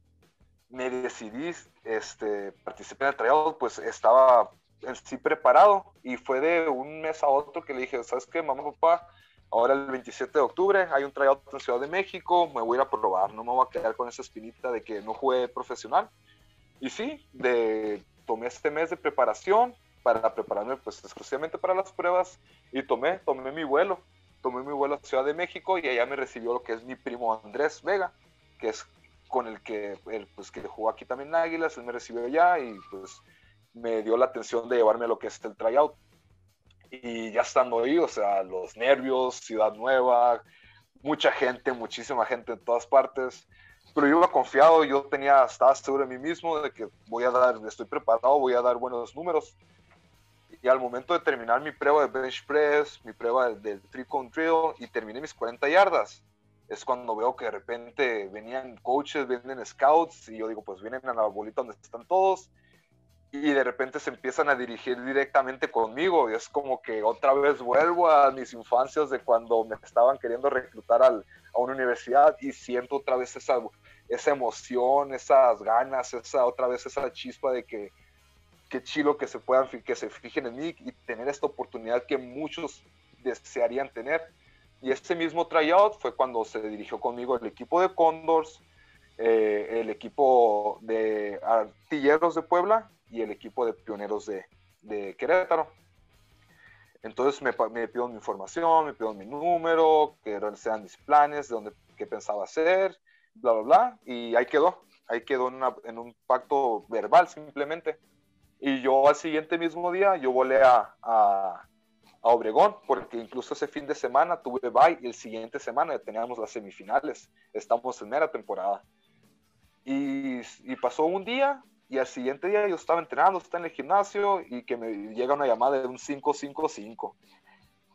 me decidí este, participar en el tryout, pues estaba en sí preparado y fue de un mes a otro que le dije, ¿sabes qué, mamá, papá? Ahora el 27 de octubre hay un tryout en Ciudad de México, me voy a ir a probar, no me voy a quedar con esa espinita de que no jugué profesional. Y sí, de, tomé este mes de preparación para prepararme pues exclusivamente para las pruebas y tomé, tomé mi vuelo, tomé mi vuelo a Ciudad de México y allá me recibió lo que es mi primo Andrés Vega, que es con el que, el, pues, que jugó aquí también en Águilas, él me recibió allá y pues me dio la atención de llevarme a lo que es el tryout. Y ya estando ahí, o sea, los nervios, ciudad nueva, mucha gente, muchísima gente en todas partes, pero yo iba confiado, yo tenía, estaba seguro de mí mismo de que voy a dar, estoy preparado, voy a dar buenos números. Y al momento de terminar mi prueba de bench press, mi prueba del three con drill y terminé mis 40 yardas, es cuando veo que de repente venían coaches, vienen scouts y yo digo, pues vienen a la bolita donde están todos y de repente se empiezan a dirigir directamente conmigo y es como que otra vez vuelvo a mis infancias de cuando me estaban queriendo reclutar al, a una universidad y siento otra vez esa, esa emoción, esas ganas, esa otra vez esa chispa de que qué chilo que se puedan que se fijen en mí y tener esta oportunidad que muchos desearían tener. Y ese mismo tryout fue cuando se dirigió conmigo el equipo de Condors, eh, el equipo de Artilleros de Puebla y el equipo de pioneros de, Querétaro. Entonces me, me pido mi información, me pido mi número, que sean mis planes, de dónde, qué pensaba hacer, bla, bla, bla, y ahí quedó, ahí quedó en, un pacto verbal simplemente. Y yo al siguiente mismo día, yo volé a, a Obregón, porque incluso ese fin de semana tuve bye y el siguiente semana ya teníamos las semifinales, estamos en mera temporada. Y, y pasó un día, y al siguiente día yo estaba entrenando, estaba en el gimnasio y que me llega una llamada de un 555.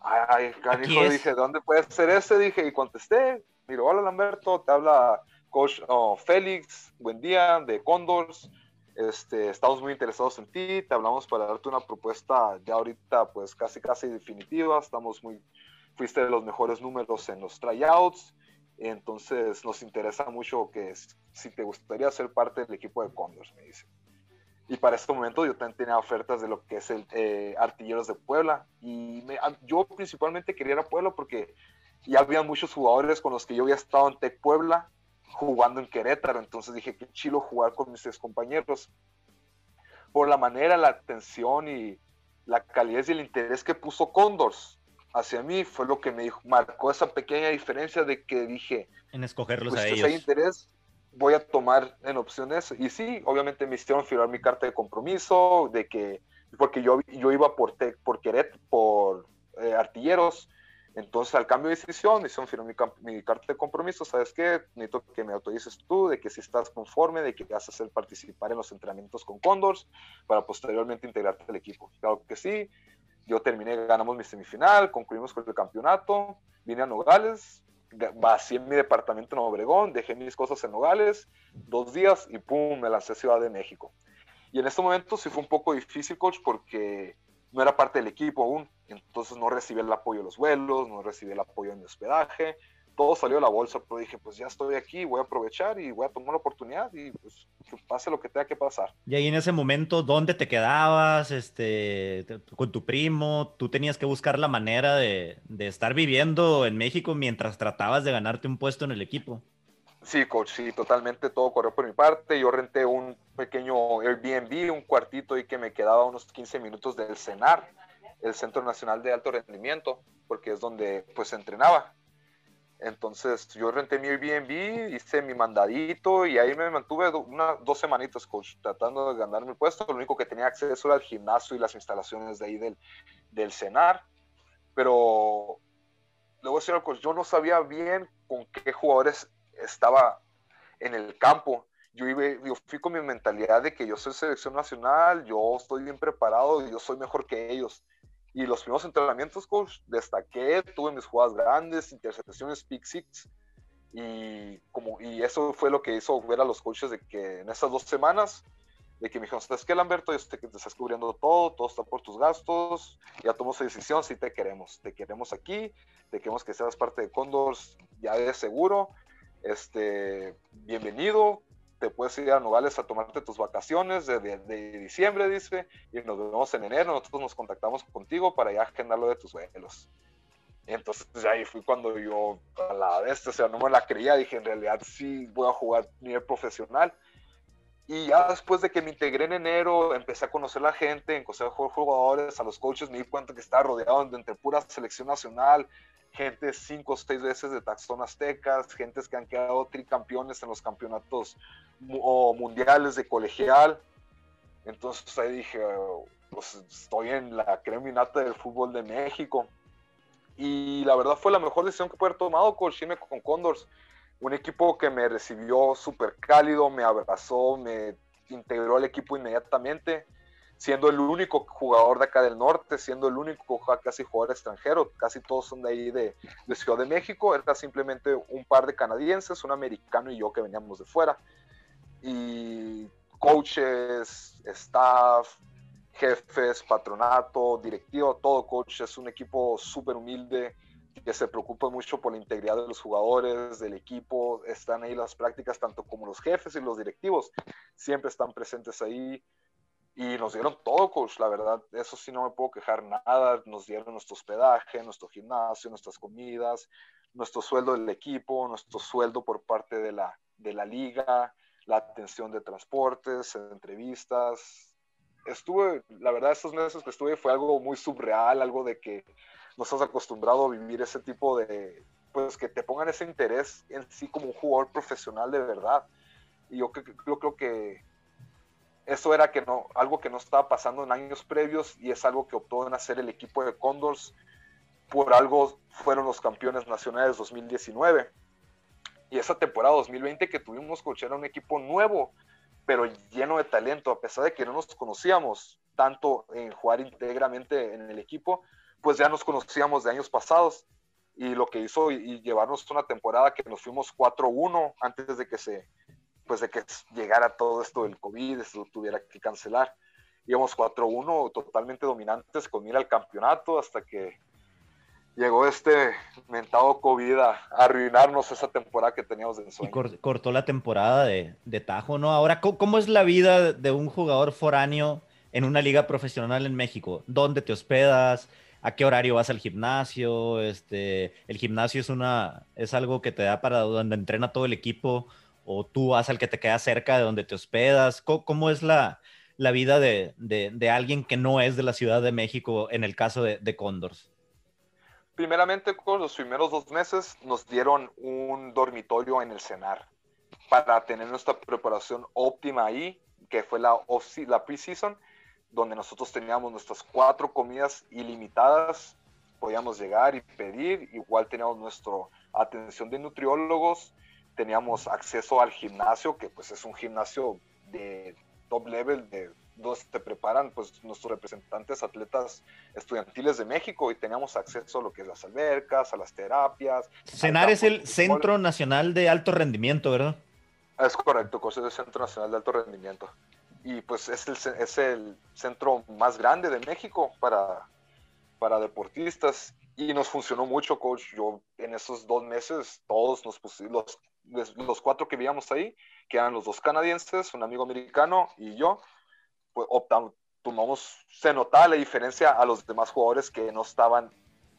Ay, canijo, dije, ¿dónde puede ser ese? Dije, y contesté, miro, hola Lamberto, te habla coach oh, Félix, buen día, de Condors. Este, estamos muy interesados en ti, te hablamos para darte una propuesta ya ahorita, pues casi, casi definitiva. Estamos muy, fuiste de los mejores números en los tryouts entonces nos interesa mucho que si te gustaría ser parte del equipo de Condors, me dice. Y para este momento yo también tenía ofertas de lo que es el eh, Artilleros de Puebla. Y yo principalmente quería ir a Puebla porque ya había muchos jugadores con los que yo había estado en Tec Puebla jugando en Querétaro. Entonces dije, qué chilo jugar con mis compañeros. Por la manera, la atención y la calidad y el interés que puso Condors hacia mí fue lo que me marcó esa pequeña diferencia de que dije en escogerlos pues, a ellos. ellos. interés voy a tomar en opciones y sí, obviamente me hicieron firmar mi carta de compromiso de que porque yo, yo iba por por Queret, por eh, artilleros, entonces al cambio de decisión hicieron firmar mi, mi, carta de compromiso, ¿sabes qué? Necesito que me autorices tú de que si estás conforme, de que vas a hacer participar en los entrenamientos con Condors para posteriormente integrarte al equipo. Claro que sí, yo terminé, ganamos mi semifinal, concluimos con el campeonato, vine a Nogales, vacié mi departamento en Obregón, dejé mis cosas en Nogales, dos días y pum, me lancé a Ciudad de México. Y en este momento sí fue un poco difícil, coach, porque no era parte del equipo aún, entonces no recibí el apoyo de los vuelos, no recibí el apoyo de mi hospedaje, todo salió de la bolsa, pero dije, pues ya estoy aquí, voy a aprovechar y voy a tomar la oportunidad y pues pase lo que tenga que pasar. Y ahí en ese momento, ¿dónde te quedabas? Este, con tu primo, tú tenías que buscar la manera de, de estar viviendo en México mientras tratabas de ganarte un puesto en el equipo. Sí, coach, sí, totalmente todo corrió por mi parte. Yo renté un pequeño Airbnb, un cuartito y que me quedaba unos 15 minutos del CENAR, el Centro Nacional de Alto Rendimiento, porque es donde pues entrenaba. Entonces yo renté mi Airbnb, hice mi mandadito y ahí me mantuve una, dos semanitas, coach, tratando de ganarme el puesto. Lo único que tenía acceso era el gimnasio y las instalaciones de ahí del, del CENAR. Pero luego, señor coach, yo no sabía bien con qué jugadores estaba en el campo. Yo, iba, yo fui con mi mentalidad de que yo soy selección nacional, yo estoy bien preparado, yo soy mejor que ellos. Y los primeros entrenamientos, coach, destaqué, tuve mis jugadas grandes, intercepciones, pick six. Y, como, y eso fue lo que hizo ver a los coaches de que en esas dos semanas, de que me dijeron, ¿sabes qué, Lamberto? Yo sé que te estás cubriendo todo, todo está por tus gastos, ya tomó esa decisión, sí te queremos, te queremos aquí, te queremos que seas parte de Condors, ya de seguro, este, bienvenido, te puedes ir a Nogales a tomarte tus vacaciones de, de, de, diciembre, dice, y nos vemos en enero, nosotros nos contactamos contigo para ya agendar lo de tus vuelos. Entonces ahí fui cuando yo a la vez, o sea, no me la creía, dije, en realidad sí voy a jugar nivel profesional. Y ya después de que me integré en enero, empecé a conocer a la gente, empecé a jugar jugadores, a los coaches, me di cuenta que estaba rodeado de entre pura selección nacional, gente cinco o seis veces de taxón aztecas, gentes que han quedado tricampeones en los campeonatos o mundiales de colegial. Entonces ahí dije, pues estoy en la creminata del fútbol de México. Y la verdad fue la mejor decisión que pude haber tomado, coach, con Condors. Un equipo que me recibió súper cálido, me abrazó, me integró al equipo inmediatamente. Siendo el único jugador de acá del norte, siendo el único casi jugador extranjero, casi todos son de ahí de, de, Ciudad de México, era simplemente un par de canadienses, un americano y yo que veníamos de fuera. Y coaches, staff, jefes, patronato, directivo, todo coach, es un equipo súper humilde que se preocupa mucho por la integridad de los jugadores, del equipo, están ahí las prácticas, tanto como los jefes y los directivos, siempre están presentes ahí y nos dieron todo, coach, la verdad, eso sí no me puedo quejar nada, nos dieron nuestro hospedaje, nuestro gimnasio, nuestras comidas, nuestro sueldo del equipo, nuestro sueldo por parte de la, de la liga, la atención de transportes, entrevistas. Estuve, la verdad, esos meses que estuve fue algo muy subreal, algo de que no estás acostumbrado a vivir ese tipo de, pues que te pongan ese interés en sí como un jugador profesional de verdad. Y yo, yo creo que eso era que no, algo que no estaba pasando en años previos y es algo que optó en hacer el equipo de Condors. Por algo fueron los campeones nacionales 2019. Y esa temporada 2020 que tuvimos, coach, era un equipo nuevo, pero lleno de talento, a pesar de que no nos conocíamos tanto en jugar íntegramente en el equipo, pues ya nos conocíamos de años pasados. Y lo que hizo y, llevarnos una temporada que nos fuimos 4-1 antes de que se, pues de que llegara todo esto del COVID, esto tuviera que cancelar. Íbamos 4-1 totalmente dominantes con ir al campeonato hasta que llegó este mentado COVID a arruinarnos esa temporada que teníamos de ensueño. Y cortó la temporada de, de Tajo, ¿no? Ahora, ¿cómo, es la vida de un jugador foráneo en una liga profesional en México? ¿Dónde te hospedas? ¿A qué horario vas al gimnasio? Este, el gimnasio es, una, es algo que te da para donde entrena todo el equipo o tú vas al que te queda cerca de donde te hospedas? ¿Cómo, es la, la vida de, de, alguien que no es de la Ciudad de México en el caso de, de Condors? Primeramente, con los primeros dos meses nos dieron un dormitorio en el CENAR para tener nuestra preparación óptima ahí, que fue la, la pre-season, donde nosotros teníamos nuestras cuatro comidas ilimitadas, podíamos llegar y pedir, igual teníamos nuestra atención de nutriólogos, teníamos acceso al gimnasio, que pues es un gimnasio de top level, de donde te preparan pues nuestros representantes atletas estudiantiles de México y teníamos acceso a lo que es las albercas, a las terapias. CENAR es el Centro Nacional de Alto Rendimiento, ¿verdad? Es correcto, es el Centro Nacional de Alto Rendimiento. Y pues es el, es el centro más grande de México para, para deportistas y nos funcionó mucho, coach. Yo en esos dos meses, todos nos pusimos, los cuatro que vivíamos ahí, que eran los dos canadienses, un amigo americano y yo, pues optamos, tomamos, se notaba la diferencia a los demás jugadores que no estaban,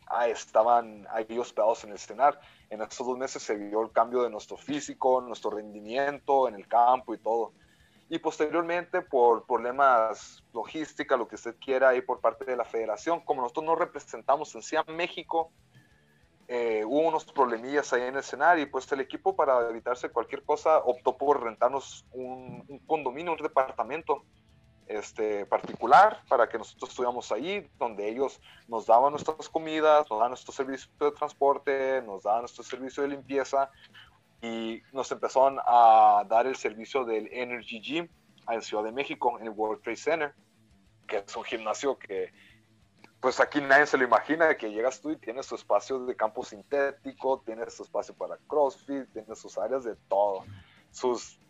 ah, estaban ahí hospedados en el escenario. En esos dos meses se vio el cambio de nuestro físico, nuestro rendimiento en el campo y todo. Y posteriormente, por problemas logística, lo que usted quiera, y por parte de la federación, como nosotros no representamos en sí a México, eh, hubo unos problemillas ahí en el escenario y pues el equipo para evitarse cualquier cosa optó por rentarnos un, condominio, un departamento este, particular para que nosotros estuviéramos ahí, donde ellos nos daban nuestras comidas, nos daban nuestro servicio de transporte, nos daban nuestro servicio de limpieza y nos empezaron a dar el servicio del Energy Gym en Ciudad de México, en el World Trade Center, que es un gimnasio que pues aquí nadie se lo imagina que llegas tú y tienes tu espacio de campo sintético, tienes tu espacio para CrossFit, tienes sus áreas de todo, sus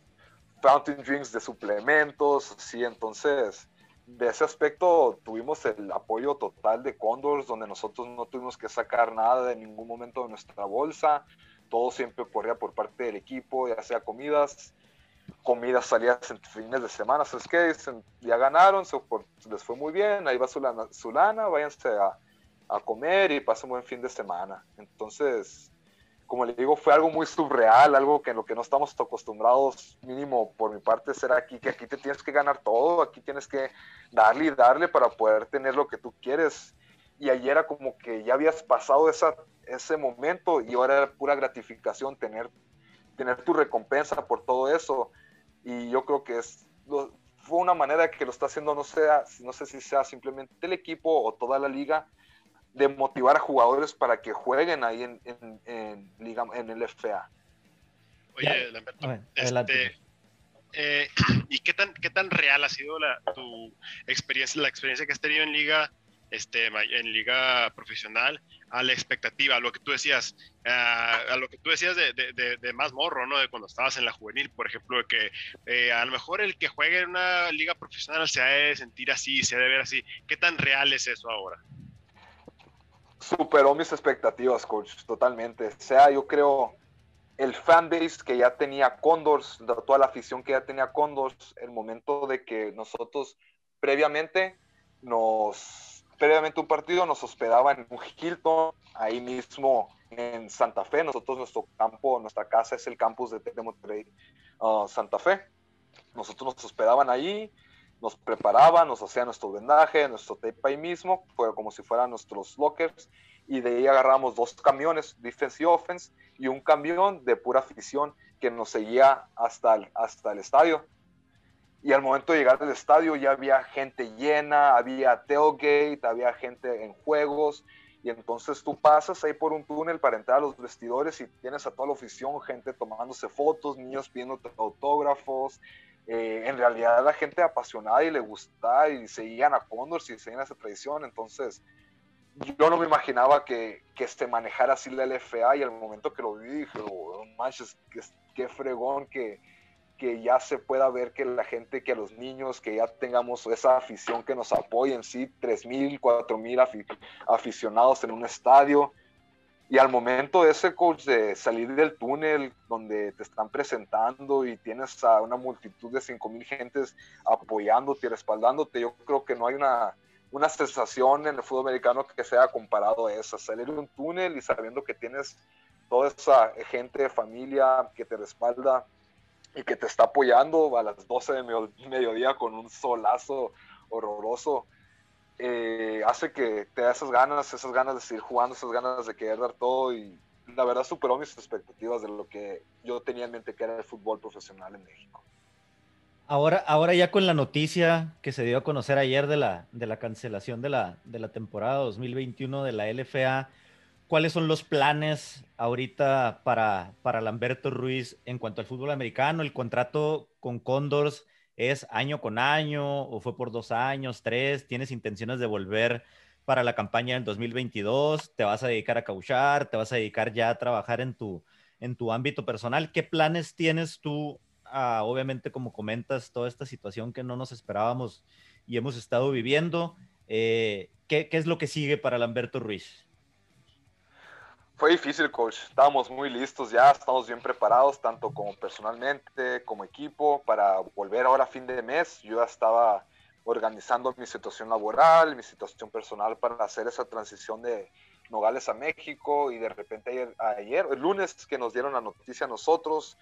fountain drinks de suplementos, sí, entonces de ese aspecto tuvimos el apoyo total de Condors, donde nosotros no tuvimos que sacar nada de ningún momento de nuestra bolsa, todo siempre corría por parte del equipo, ya sea comidas, comidas salidas en fines de semana, ¿sabes qué? ya ganaron, se, les fue muy bien, ahí va su lana, su lana váyanse a, a, comer y pasen un buen fin de semana. Entonces, como le digo, fue algo muy surreal, algo que en lo que no estamos acostumbrados, mínimo por mi parte, ser aquí, que aquí te tienes que ganar todo, aquí tienes que darle y darle para poder tener lo que tú quieres. Y ayer era como que ya habías pasado esa, ese momento y ahora era pura gratificación tener tener tu recompensa por todo eso. Y yo creo que es, fue una manera que lo está haciendo, no, sea, no sé si sea simplemente el equipo o toda la liga, de motivar a jugadores para que jueguen ahí en, en, liga, en el FA. Oye, este, eh, ¿y qué tan, qué tan real ha sido la, tu experiencia, la experiencia que has tenido en liga, este, en liga profesional, a la expectativa, a lo que tú decías, a lo que tú decías de, de, más morro, ¿no? De cuando estabas en la juvenil, por ejemplo, de que eh, a lo mejor el que juegue en una liga profesional se ha de sentir así, se ha de ver así. ¿Qué tan real es eso ahora? Superó mis expectativas, coach, totalmente. O sea, yo creo el fanbase que ya tenía Condors, toda la afición que ya tenía Condors, el momento de que nosotros previamente nos, previamente un partido nos hospedaba en un Hilton, ahí mismo en Santa Fe, nosotros nuestro campo, nuestra casa es el campus de Monterrey, uh, Santa Fe, nosotros nos hospedaban ahí, nos preparaban, nos hacían nuestro vendaje, nuestro tape ahí mismo, fue como si fueran nuestros lockers, y de ahí agarramos dos camiones, defense y offense, y un camión de pura afición que nos seguía hasta el, hasta el estadio. Y al momento de llegar al estadio ya había gente llena, había tailgate, había gente en juegos, y entonces tú pasas ahí por un túnel para entrar a los vestidores y tienes a toda la afición, gente tomándose fotos, niños pidiendo autógrafos, eh, en realidad la gente apasionada y le gustaba y seguían a Condors y seguían esa tradición, entonces yo no me imaginaba que, que se manejara así la LFA y al momento que lo vi dije, oh, manches, qué, qué fregón que, que ya se pueda ver que la gente, que los niños, que ya tengamos esa afición que nos apoyen, sí, 3.000, 4.000 aficionados en un estadio. Y al momento de ese coach de salir del túnel donde te están presentando y tienes a una multitud de 5.000 gentes apoyándote y respaldándote, yo creo que no hay una, una sensación en el fútbol americano que sea comparado a esa. Salir de un túnel y sabiendo que tienes toda esa gente, familia que te respalda y que te está apoyando a las 12 de mediodía con un solazo horroroso, eh, hace que te da esas ganas, esas ganas de seguir jugando, esas ganas de querer dar todo y la verdad superó mis expectativas de lo que yo tenía en mente que era el fútbol profesional en México. Ahora, ahora ya con la noticia que se dio a conocer ayer de la, de la cancelación de la, de la temporada 2021 de la LFA, ¿cuáles son los planes ahorita para, para Lamberto Ruiz en cuanto al fútbol americano? ¿El contrato con Condors es año con año o fue por dos años, tres? ¿Tienes intenciones de volver para la campaña del 2022? ¿Te vas a dedicar a cauchar? ¿Te vas a dedicar ya a trabajar en tu, en tu ámbito personal? ¿Qué planes tienes tú obviamente, como comentas, toda esta situación que no nos esperábamos y hemos estado viviendo. Eh, ¿qué, ¿qué, es lo que sigue para Lamberto Ruiz? Fue difícil, coach. Estábamos muy listos ya, estamos bien preparados, tanto como personalmente, como equipo, para volver ahora a fin de mes. Yo ya estaba organizando mi situación laboral, mi situación personal para hacer esa transición de Nogales a México y de repente ayer, ayer el lunes que nos dieron la noticia a nosotros,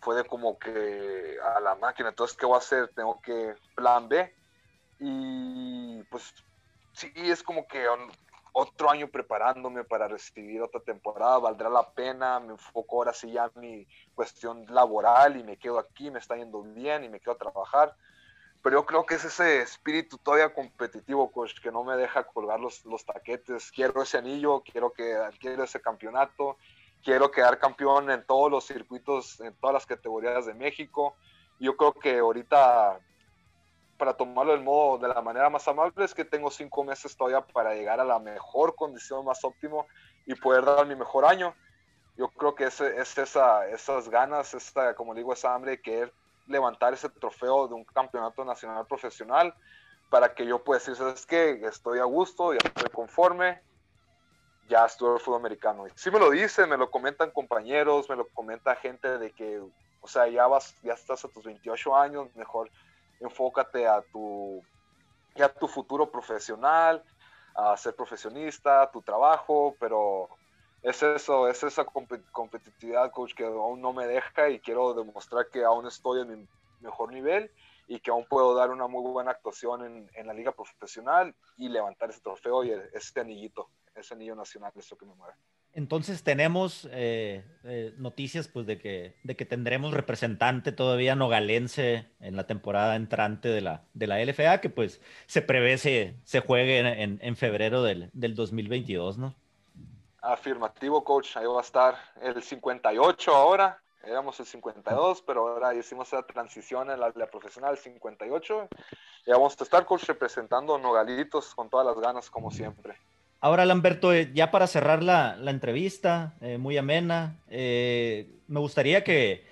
fue de como que a la máquina, entonces, ¿qué voy a hacer? Tengo que plan B. Y pues sí, es como que otro año preparándome para recibir otra temporada, valdrá la pena, me enfoco ahora sí ya en mi cuestión laboral y me quedo aquí, me está yendo bien y me quedo a trabajar. Pero yo creo que es ese espíritu todavía competitivo, coach, que no me deja colgar los, los taquetes. Quiero ese anillo, quiero que quiero ese campeonato quiero quedar campeón en todos los circuitos, en todas las categorías de México. Yo creo que ahorita, para tomarlo del modo de la manera más amable, es que tengo cinco meses todavía para llegar a la mejor condición, más óptimo y poder dar mi mejor año. Yo creo que es, es esa, esas ganas, esta, como digo, esa hambre de querer levantar ese trofeo de un campeonato nacional profesional para que yo pueda decir, ¿sabes qué? Estoy a gusto, ya estoy conforme, ya estuve el fútbol americano. Y sí me lo dicen, me lo comentan compañeros, me lo comenta gente de que, o sea, ya vas, ya estás a tus 28 años, mejor enfócate a tu, ya tu futuro profesional, a ser profesionista, tu trabajo, pero es eso, es esa competitividad, coach, que aún no me deja y quiero demostrar que aún estoy en mi mejor nivel y que aún puedo dar una muy buena actuación en, en la liga profesional y levantar ese trofeo y ese anillito ese anillo nacional es lo que me mueve. Entonces tenemos eh, eh, noticias pues de que, de que tendremos representante todavía nogalense en la temporada entrante de la, de la LFA, que pues se prevé se, se juegue en, en, febrero del, del 2022, ¿no? Afirmativo, coach. Ahí va a estar el 58 ahora. éramos el 52, pero ahora hicimos esa transición en la, la profesional 58. Y vamos a estar, coach, representando Nogalitos con todas las ganas, como siempre. Ahora, Lamberto, eh, ya para cerrar la, entrevista, eh, muy amena, eh, me gustaría que,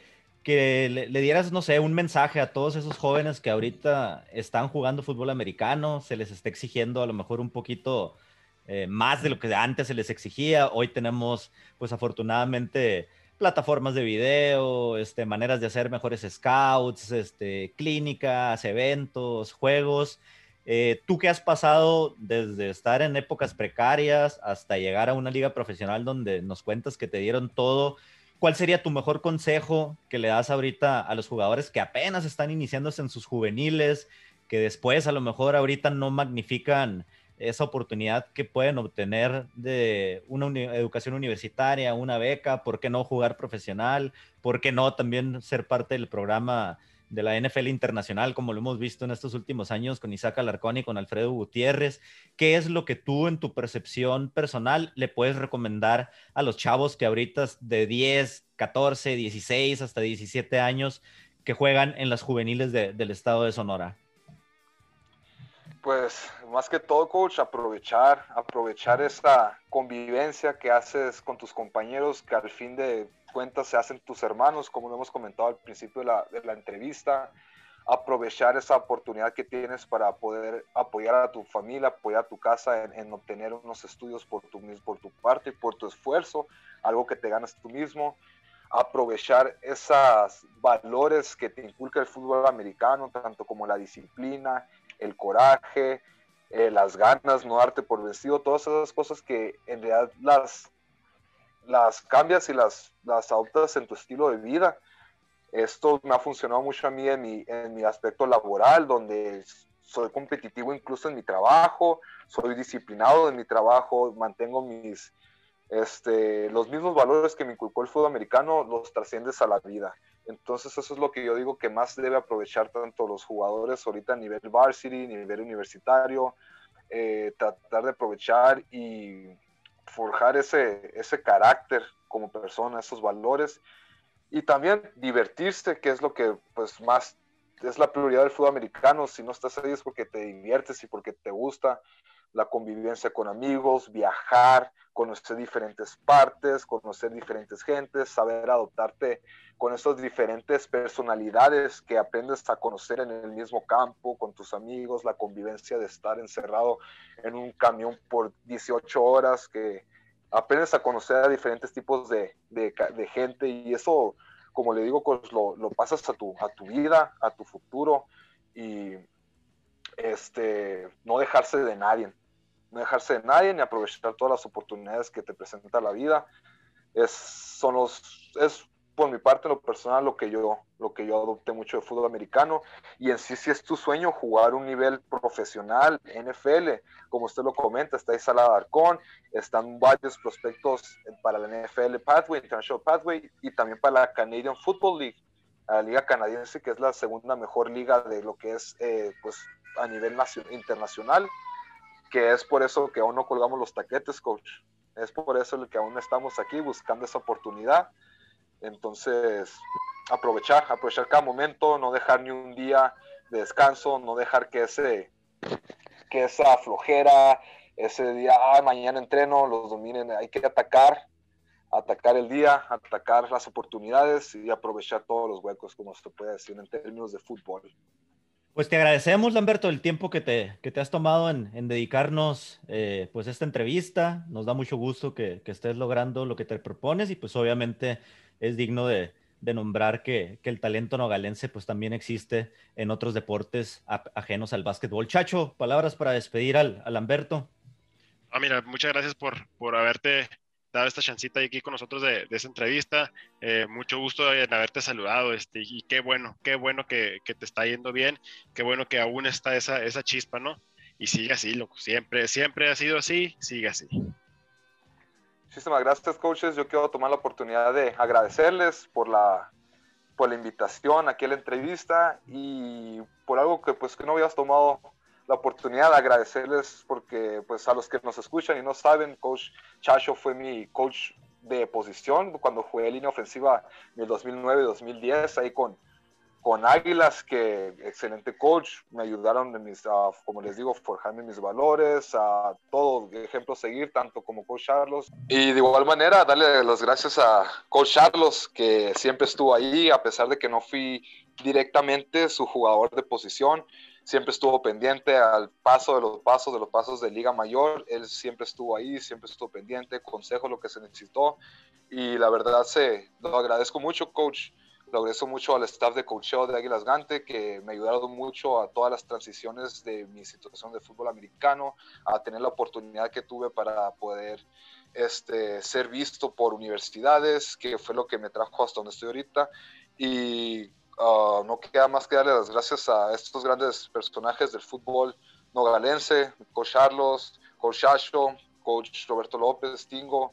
le, dieras, no sé, un mensaje a todos esos jóvenes que ahorita están jugando fútbol americano, se les está exigiendo a lo mejor un poquito más de lo que antes se les exigía. Hoy tenemos, pues afortunadamente, plataformas de video, este, maneras de hacer mejores scouts, este, clínicas, eventos, juegos. Eh, tú que has pasado desde estar en épocas precarias hasta llegar a una liga profesional donde nos cuentas que te dieron todo, ¿cuál sería tu mejor consejo que le das ahorita a los jugadores que apenas están iniciándose en sus juveniles, que después a lo mejor ahorita no magnifican esa oportunidad que pueden obtener de una educación universitaria, una beca, ¿por qué no jugar profesional? ¿Por qué no también ser parte del programa de la NFL internacional, como lo hemos visto en estos últimos años con Isaac Alarcón y con Alfredo Gutiérrez? ¿Qué es lo que tú en tu percepción personal le puedes recomendar a los chavos que ahorita de 10, 14, 16 hasta 17 años que juegan en las juveniles de, del estado de Sonora? Pues más que todo, coach, aprovechar, aprovechar esa convivencia que haces con tus compañeros, que al fin de cuentas se hacen tus hermanos, como lo hemos comentado al principio de la, de la entrevista. Aprovechar esa oportunidad que tienes para poder apoyar a tu familia, apoyar a tu casa en, en obtener unos estudios por tu, por tu parte y por tu esfuerzo, algo que te ganas tú mismo aprovechar esos valores que te inculca el fútbol americano, tanto como la disciplina, el coraje, eh, las ganas, no darte por vencido, todas esas cosas que en realidad las, las cambias y las, las adoptas en tu estilo de vida. Esto me ha funcionado mucho a mí en mi, en mi aspecto laboral, donde soy competitivo incluso en mi trabajo, soy disciplinado en mi trabajo, mantengo mis, este, los mismos valores que me inculcó el fútbol americano, los trasciendes a la vida. Entonces eso es lo que yo digo que más debe aprovechar tanto los jugadores ahorita a nivel varsity, nivel universitario, eh, tratar de aprovechar y forjar ese, ese carácter como persona, esos valores y también divertirse, que es lo que pues más es la prioridad del fútbol americano. Si no estás ahí es porque te diviertes y porque te gusta la convivencia con amigos, viajar, conocer diferentes partes, conocer diferentes gentes, saber adoptarte con esas diferentes personalidades que aprendes a conocer en el mismo campo, con tus amigos, la convivencia de estar encerrado en un camión por 18 horas, que aprendes a conocer a diferentes tipos de, de, de gente y eso, como le digo, pues lo, lo pasas a tu, a tu vida, a tu futuro y este, no dejarse de nadie no dejarse de nadie ni aprovechar todas las oportunidades que te presenta la vida. Es, son los, es por mi parte, lo personal, lo que yo, lo que yo adopté mucho de fútbol americano. Y en sí, si es tu sueño jugar un nivel profesional, NFL, como usted lo comenta, está ahí Salada Arcón, están varios prospectos para la NFL Pathway, International Pathway, y también para la Canadian Football League, la liga canadiense, que es la segunda mejor liga de lo que es, eh, pues, a nivel internacional que es por eso que aún no colgamos los taquetes, coach. Es por eso que aún estamos aquí buscando esa oportunidad. Entonces, aprovechar, aprovechar cada momento, no dejar ni un día de descanso, no dejar que ese que esa flojera, ese día, mañana entreno, los dominen, hay que atacar, atacar el día, atacar las oportunidades y aprovechar todos los huecos, como se puede decir en términos de fútbol. Pues te agradecemos, Lamberto, el tiempo que te, que te has tomado en, en dedicarnos eh, pues esta entrevista. Nos da mucho gusto que, que, estés logrando lo que te propones y pues obviamente es digno de, de nombrar que, que, el talento nogalense pues también existe en otros deportes ajenos al básquetbol. Chacho, palabras para despedir al, al Lamberto. Ah, mira, muchas gracias por, por haberte dado esta chancita aquí con nosotros de, de entrevista. Eh, mucho gusto en haberte saludado este, y qué bueno, qué bueno que, que, te está yendo bien, qué bueno que aún está esa, esa chispa, ¿no? Y sigue así, loco. Siempre, siempre ha sido así, sigue así. Muchísimas gracias, coaches. Yo quiero tomar la oportunidad de agradecerles por la, por la invitación aquí a la entrevista y por algo que pues que no habías tomado la oportunidad de agradecerles porque pues a los que nos escuchan y no saben, Coach Chacho fue mi coach de posición cuando jugué línea ofensiva en el 2009-2010, ahí con, con Águilas, que excelente coach, me ayudaron, en mis, como les digo, forjarme mis valores, a todo ejemplo seguir, tanto como coach Carlos. Y de igual manera, darle las gracias a coach Carlos, que siempre estuvo ahí, a pesar de que no fui directamente su jugador de posición, siempre estuvo pendiente al paso de los pasos, de los pasos de Liga Mayor, él siempre estuvo ahí, siempre estuvo pendiente, consejo lo que se necesitó, y la verdad se lo agradezco mucho, coach. Lo agradezco mucho al staff de coacheo de Águilas Gante, que me ayudaron mucho a todas las transiciones de mi situación de fútbol americano, a tener la oportunidad que tuve para poder este, ser visto por universidades, que fue lo que me trajo hasta donde estoy ahorita. Y uh, no queda más que darle las gracias a estos grandes personajes del fútbol nogalense, Coach Carlos, Coach Shacho, Coach Roberto López, Tingo.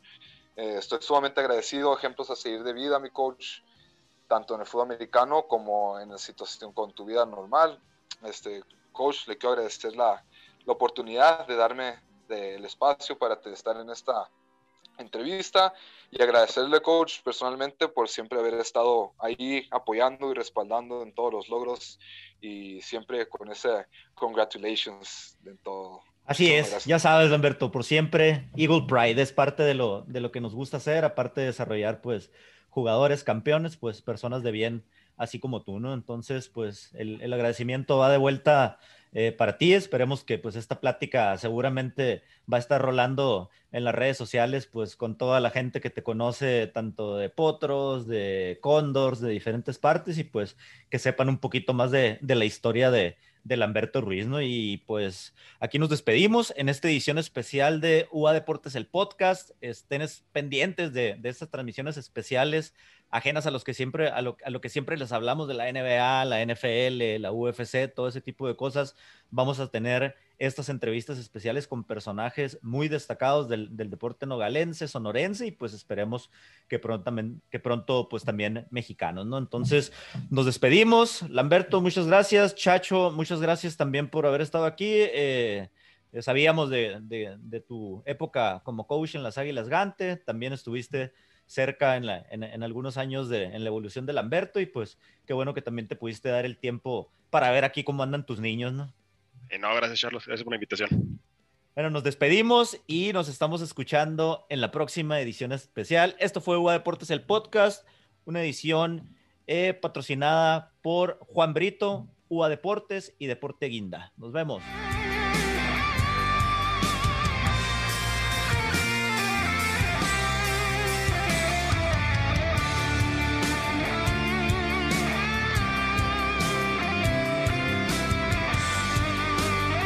Eh, estoy sumamente agradecido, ejemplos a seguir de vida, mi coach tanto en el fútbol americano como en la situación con tu vida normal. Este, coach, le quiero agradecer la, la oportunidad de darme el espacio para estar en esta entrevista y agradecerle, coach, personalmente por siempre haber estado ahí apoyando y respaldando en todos los logros y siempre con ese congratulations en todo. Así es, ya sabes, Lamberto, por siempre Eagle Pride es parte de lo, de lo que nos gusta hacer, aparte de desarrollar pues jugadores, campeones, pues personas de bien, así como tú, ¿no? Entonces, pues el, agradecimiento va de vuelta eh, para ti. Esperemos que pues esta plática seguramente va a estar rolando en las redes sociales, pues con toda la gente que te conoce, tanto de Potros, de Condors, de diferentes partes, y pues que sepan un poquito más de la historia de, de Lamberto Ruiz, ¿no? Y pues aquí nos despedimos en esta edición especial de UA Deportes, el podcast. Estén pendientes de, estas transmisiones especiales ajenas a los que siempre, a lo, que siempre les hablamos de la NBA, la NFL, la UFC, todo ese tipo de cosas. Vamos a tener estas entrevistas especiales con personajes muy destacados del, deporte nogalense, sonorense y pues esperemos que pronto, que pronto pues también mexicanos, ¿no? Entonces nos despedimos. Lamberto, muchas gracias. Chacho, muchas gracias también por haber estado aquí. Eh, sabíamos de, de, tu época como coach en las Águilas Gante, también estuviste cerca en, la, en, algunos años de, en la evolución de Lamberto y pues qué bueno que también te pudiste dar el tiempo para ver aquí cómo andan tus niños, ¿no? Eh, no, gracias Charlos, gracias por la invitación. Bueno, nos despedimos y nos estamos escuchando en la próxima edición especial. Esto fue UA Deportes, el podcast, una edición eh, patrocinada por Juan Brito, UA Deportes y Deporte Guinda. Nos vemos.